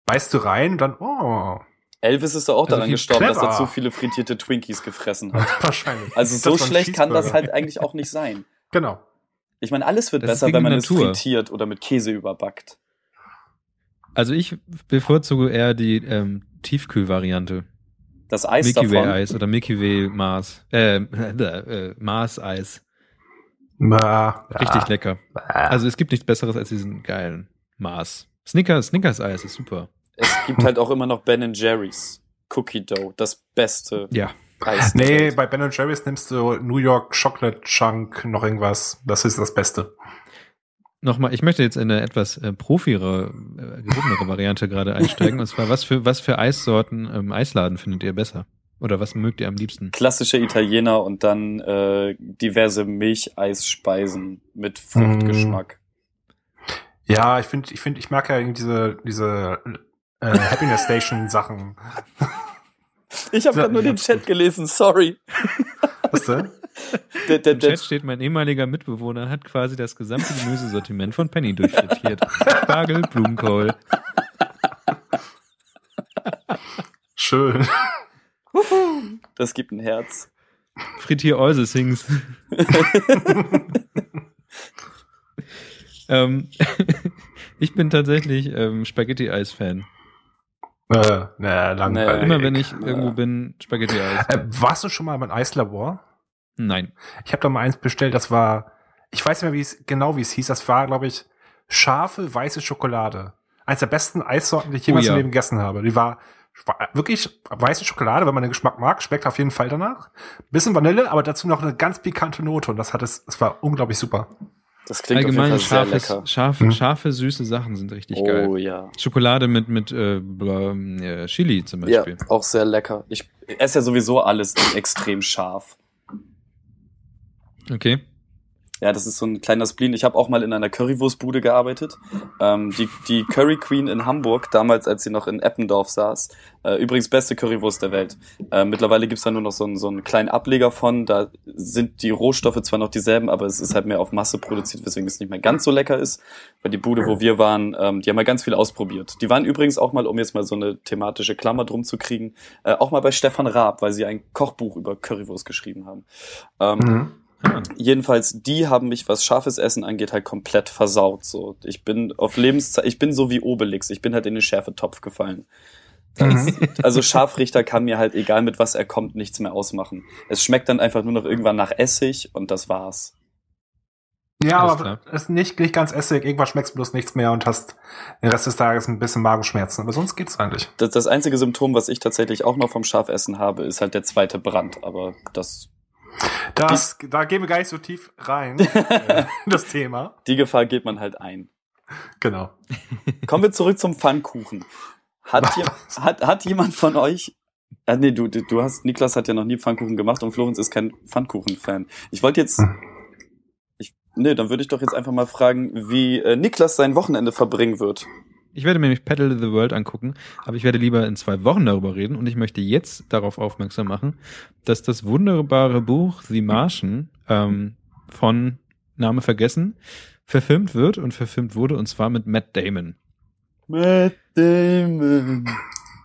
beißt du rein und dann, oh, Elvis ist doch auch Also daran gestorben, dass er clever. zu viele frittierte Twinkies gefressen hat. [laughs] wahrscheinlich. Also so schlecht kann das halt eigentlich auch nicht sein. Genau. Ich meine, alles wird Das besser, wenn man der es Natur. frittiert oder mit Käse überbackt. Also ich bevorzuge eher die ähm, Tiefkühlvariante. Das Eis Milky Way davon. Eis oder Milky Way Mars. [laughs] Äh, äh, Mars Eis. Na, Richtig lecker. Ah. Also es gibt nichts besseres als diesen geilen Mars. Snickers, Snickers Eis ist super. Es gibt halt auch immer noch Ben Jerry's Cookie Dough, das beste Ja. Eis. Nee, bei Ben Jerry's nimmst du New York Chocolate Chunk, noch irgendwas. Das ist das Beste. Nochmal, ich möchte jetzt in eine etwas äh, profire, äh, gehobenere Variante gerade [laughs] einsteigen. Und zwar, was für, was für Eissorten im Eisladen findet ihr besser? Oder was mögt ihr am liebsten? klassische Italiener und dann äh, diverse Milcheisspeisen mit Fruchtgeschmack. Ja, ich finde, ich finde, ich mag ja irgendwie diese, diese äh, Happiness Station Sachen. [laughs] Ich habe gerade nur den. Chat gelesen, sorry. Was denn? [laughs] Der, der, Im der, Chat steht, mein ehemaliger Mitbewohner hat quasi das gesamte Gemüsesortiment von Penny durchfrittiert. [laughs] Spargel, Blumenkohl. Schön. das gibt ein Herz. Frittier Eusesings. [laughs] ähm, ich bin tatsächlich ähm, Spaghetti-Eis-Fan. Äh, na, langweilig. Immer wenn ich irgendwo bin, Spaghetti-Eis. Äh, warst du schon mal beim Eislabor? Nein. Ich habe da mal eins bestellt, das war, ich weiß nicht mehr, wie es genau wie es hieß, das war, glaube ich, scharfe weiße Schokolade. Eins der besten Eissorten, die ich jemals Oh ja. im Leben gegessen habe. Die war, wirklich weiße Schokolade, wenn man den Geschmack mag, schmeckt auf jeden Fall danach. Bisschen Vanille, aber dazu noch eine ganz pikante Note und das hat es, es war unglaublich super. Das klingt Allgemein auf jeden Fall sehr scharfes, lecker. scharfe, Hm. scharfe, süße Sachen sind richtig Oh geil. ja. Schokolade mit, mit äh, äh, Chili zum Ja, Beispiel. auch sehr lecker. Ich esse ja sowieso alles extrem scharf. Okay. Ja, das ist so ein kleiner Spleen. Ich habe auch mal in einer Currywurstbude gearbeitet. Ähm, die, die Curry Queen in Hamburg, damals, als sie noch in Eppendorf saß. Äh, übrigens beste Currywurst der Welt. Äh, mittlerweile gibt's da nur noch so einen, so einen kleinen Ableger von. Da sind die Rohstoffe zwar noch dieselben, aber es ist halt mehr auf Masse produziert, weswegen es nicht mehr ganz so lecker ist. Weil die Bude, wo wir waren, ähm, die haben ja ganz viel ausprobiert. Die waren übrigens auch mal, um jetzt mal so eine thematische Klammer drum zu kriegen, äh, auch mal bei Stefan Raab, weil sie ein Kochbuch über Currywurst geschrieben haben. Ähm, Mhm. Ah. Jedenfalls, die haben mich, was scharfes Essen angeht, halt komplett versaut. So, ich bin auf Lebenszeit, ich bin so wie Obelix. Ich bin halt in den Schärfetopf gefallen. Mhm. Also Scharfrichter kann mir halt, egal mit was er kommt, nichts mehr ausmachen. Es schmeckt dann einfach nur noch irgendwann nach Essig und das war's. Ja, Alles aber es ist nicht, nicht ganz Essig. Irgendwann schmeckst du bloß nichts mehr und hast den Rest des Tages ein bisschen Magenschmerzen. Aber sonst geht's eigentlich. Das, das einzige Symptom, was ich tatsächlich auch noch vom Scharfessen habe, ist halt der zweite Brand. Aber das, Das, da gehen wir gar nicht so tief rein, [laughs] äh, das Thema. die Gefahr geht man halt ein. Genau. Kommen wir zurück zum Pfannkuchen. Hat, [laughs] je, hat, hat jemand von euch. Ah, nee, du, du du hast, Niklas hat ja noch nie Pfannkuchen gemacht und Florenz ist kein Pfannkuchen-Fan. Ich wollte jetzt. Hm. Ich, nee, dann würde ich doch jetzt einfach mal fragen, wie äh, Niklas sein Wochenende verbringen wird. Ich werde mir nämlich Paddle the World angucken, aber ich werde lieber in zwei Wochen darüber reden und ich möchte jetzt darauf aufmerksam machen, dass das wunderbare Buch The Martian ähm, von Name vergessen verfilmt wird und verfilmt wurde und zwar mit Matt Damon. Matt Damon.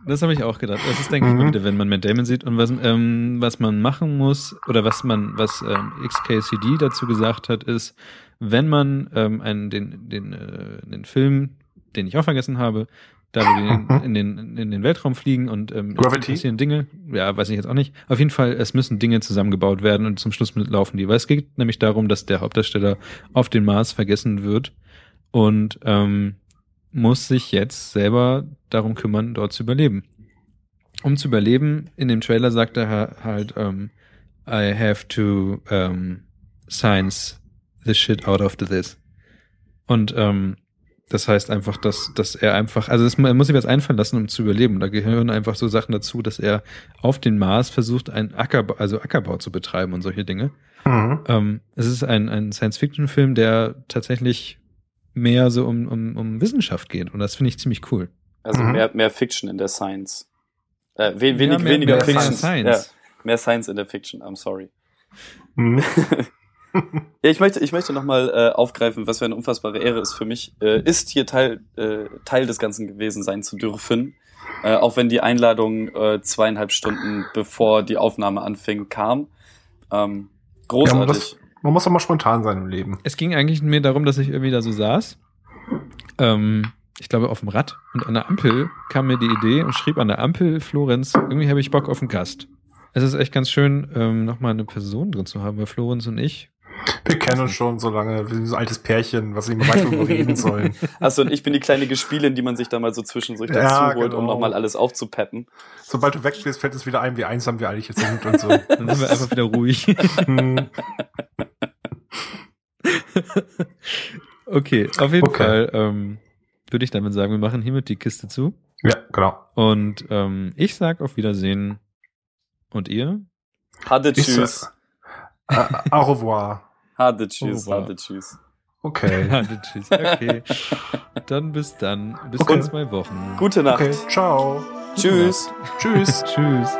Das habe ich auch gedacht. Das ist, denke ich, Mhm. mal wieder, wenn man Matt Damon sieht und was, ähm, was man machen muss oder was man, was ähm, XKCD dazu gesagt hat, ist, wenn man ähm, einen, den, den, äh, den Film, den ich auch vergessen habe, da die in, in, den, in den Weltraum fliegen und ähm, Gravity? passieren Dinge, ja, weiß ich jetzt auch nicht. Auf jeden Fall, es müssen Dinge zusammengebaut werden und zum Schluss laufen die. Weil es geht nämlich darum, dass der Hauptdarsteller auf den Mars vergessen wird und ähm, muss sich jetzt selber darum kümmern, dort zu überleben. Um zu überleben, in dem Trailer sagt er ha- halt, ähm, I have to ähm, science the shit out of this. Und ähm, das heißt einfach, dass, dass er einfach, also es, er muss sich was einfallen lassen, um zu überleben. Da gehören einfach so Sachen dazu, dass er auf den Mars versucht, einen Ackerbau, also Ackerbau zu betreiben und solche Dinge. Mhm. Ähm, es ist ein, ein Science-Fiction-Film, der tatsächlich mehr so um, um, um Wissenschaft geht. Und das finde ich ziemlich cool. Also Mhm. mehr, mehr Fiction in der Science. Äh, we, wenig, Ja, mehr- weniger mehr Fiction. Science. Ja, mehr Science in der Fiction, I'm sorry. Mhm. [laughs] Ja, ich möchte, ich möchte nochmal äh, aufgreifen, was für eine unfassbare Ehre es für mich äh, ist, hier Teil, äh, Teil des Ganzen gewesen sein zu dürfen. Äh, auch wenn die Einladung äh, zweieinhalb Stunden bevor die Aufnahme anfing kam. Ähm, Ja, man, großartig. muss, man muss auch mal spontan sein im Leben. Es ging eigentlich mir darum, dass ich irgendwie da so saß. Ähm, ich glaube, auf dem Rad. Und an der Ampel kam mir die Idee und schrieb an der Ampel, Florenz, irgendwie habe ich Bock auf einen Gast. Es ist echt ganz schön, ähm, nochmal eine Person drin zu haben, weil Florenz und ich. Wir kennen uns schon so lange, wir sind so ein altes Pärchen, was immer weiter darüber [laughs] reden sollen. Achso, und ich bin die kleine Gespielin, die man sich da mal so zwischendurch Ja, dazu holt, um genau. nochmal alles aufzupeppen. Sobald du weg bist, fällt es wieder ein, wie einsam wir eigentlich jetzt sind und so. [laughs] Dann sind wir einfach wieder ruhig. [laughs] Okay, auf jeden Okay. Fall ähm, würde ich damit sagen, wir machen hiermit die Kiste zu. Ja, genau. Und ähm, ich sag auf Wiedersehen. Und ihr? Ich tschüss. sag- Äh, au revoir. Hade tschüss, revoir. hade tschüss. Okay. [laughs] Ja, tschüss. [laughs] Okay. Dann bis dann. Bis Okay. in zwei Wochen. Gute Nacht. Okay, ciao. Tschüss. Tschüss. [laughs] Tschüss.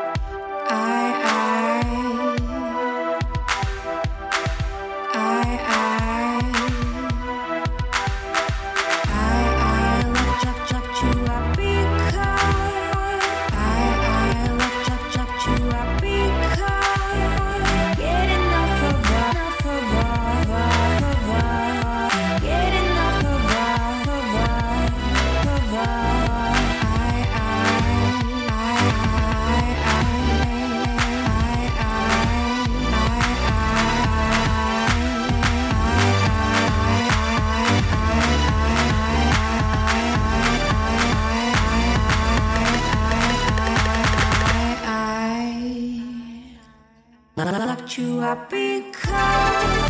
you are become.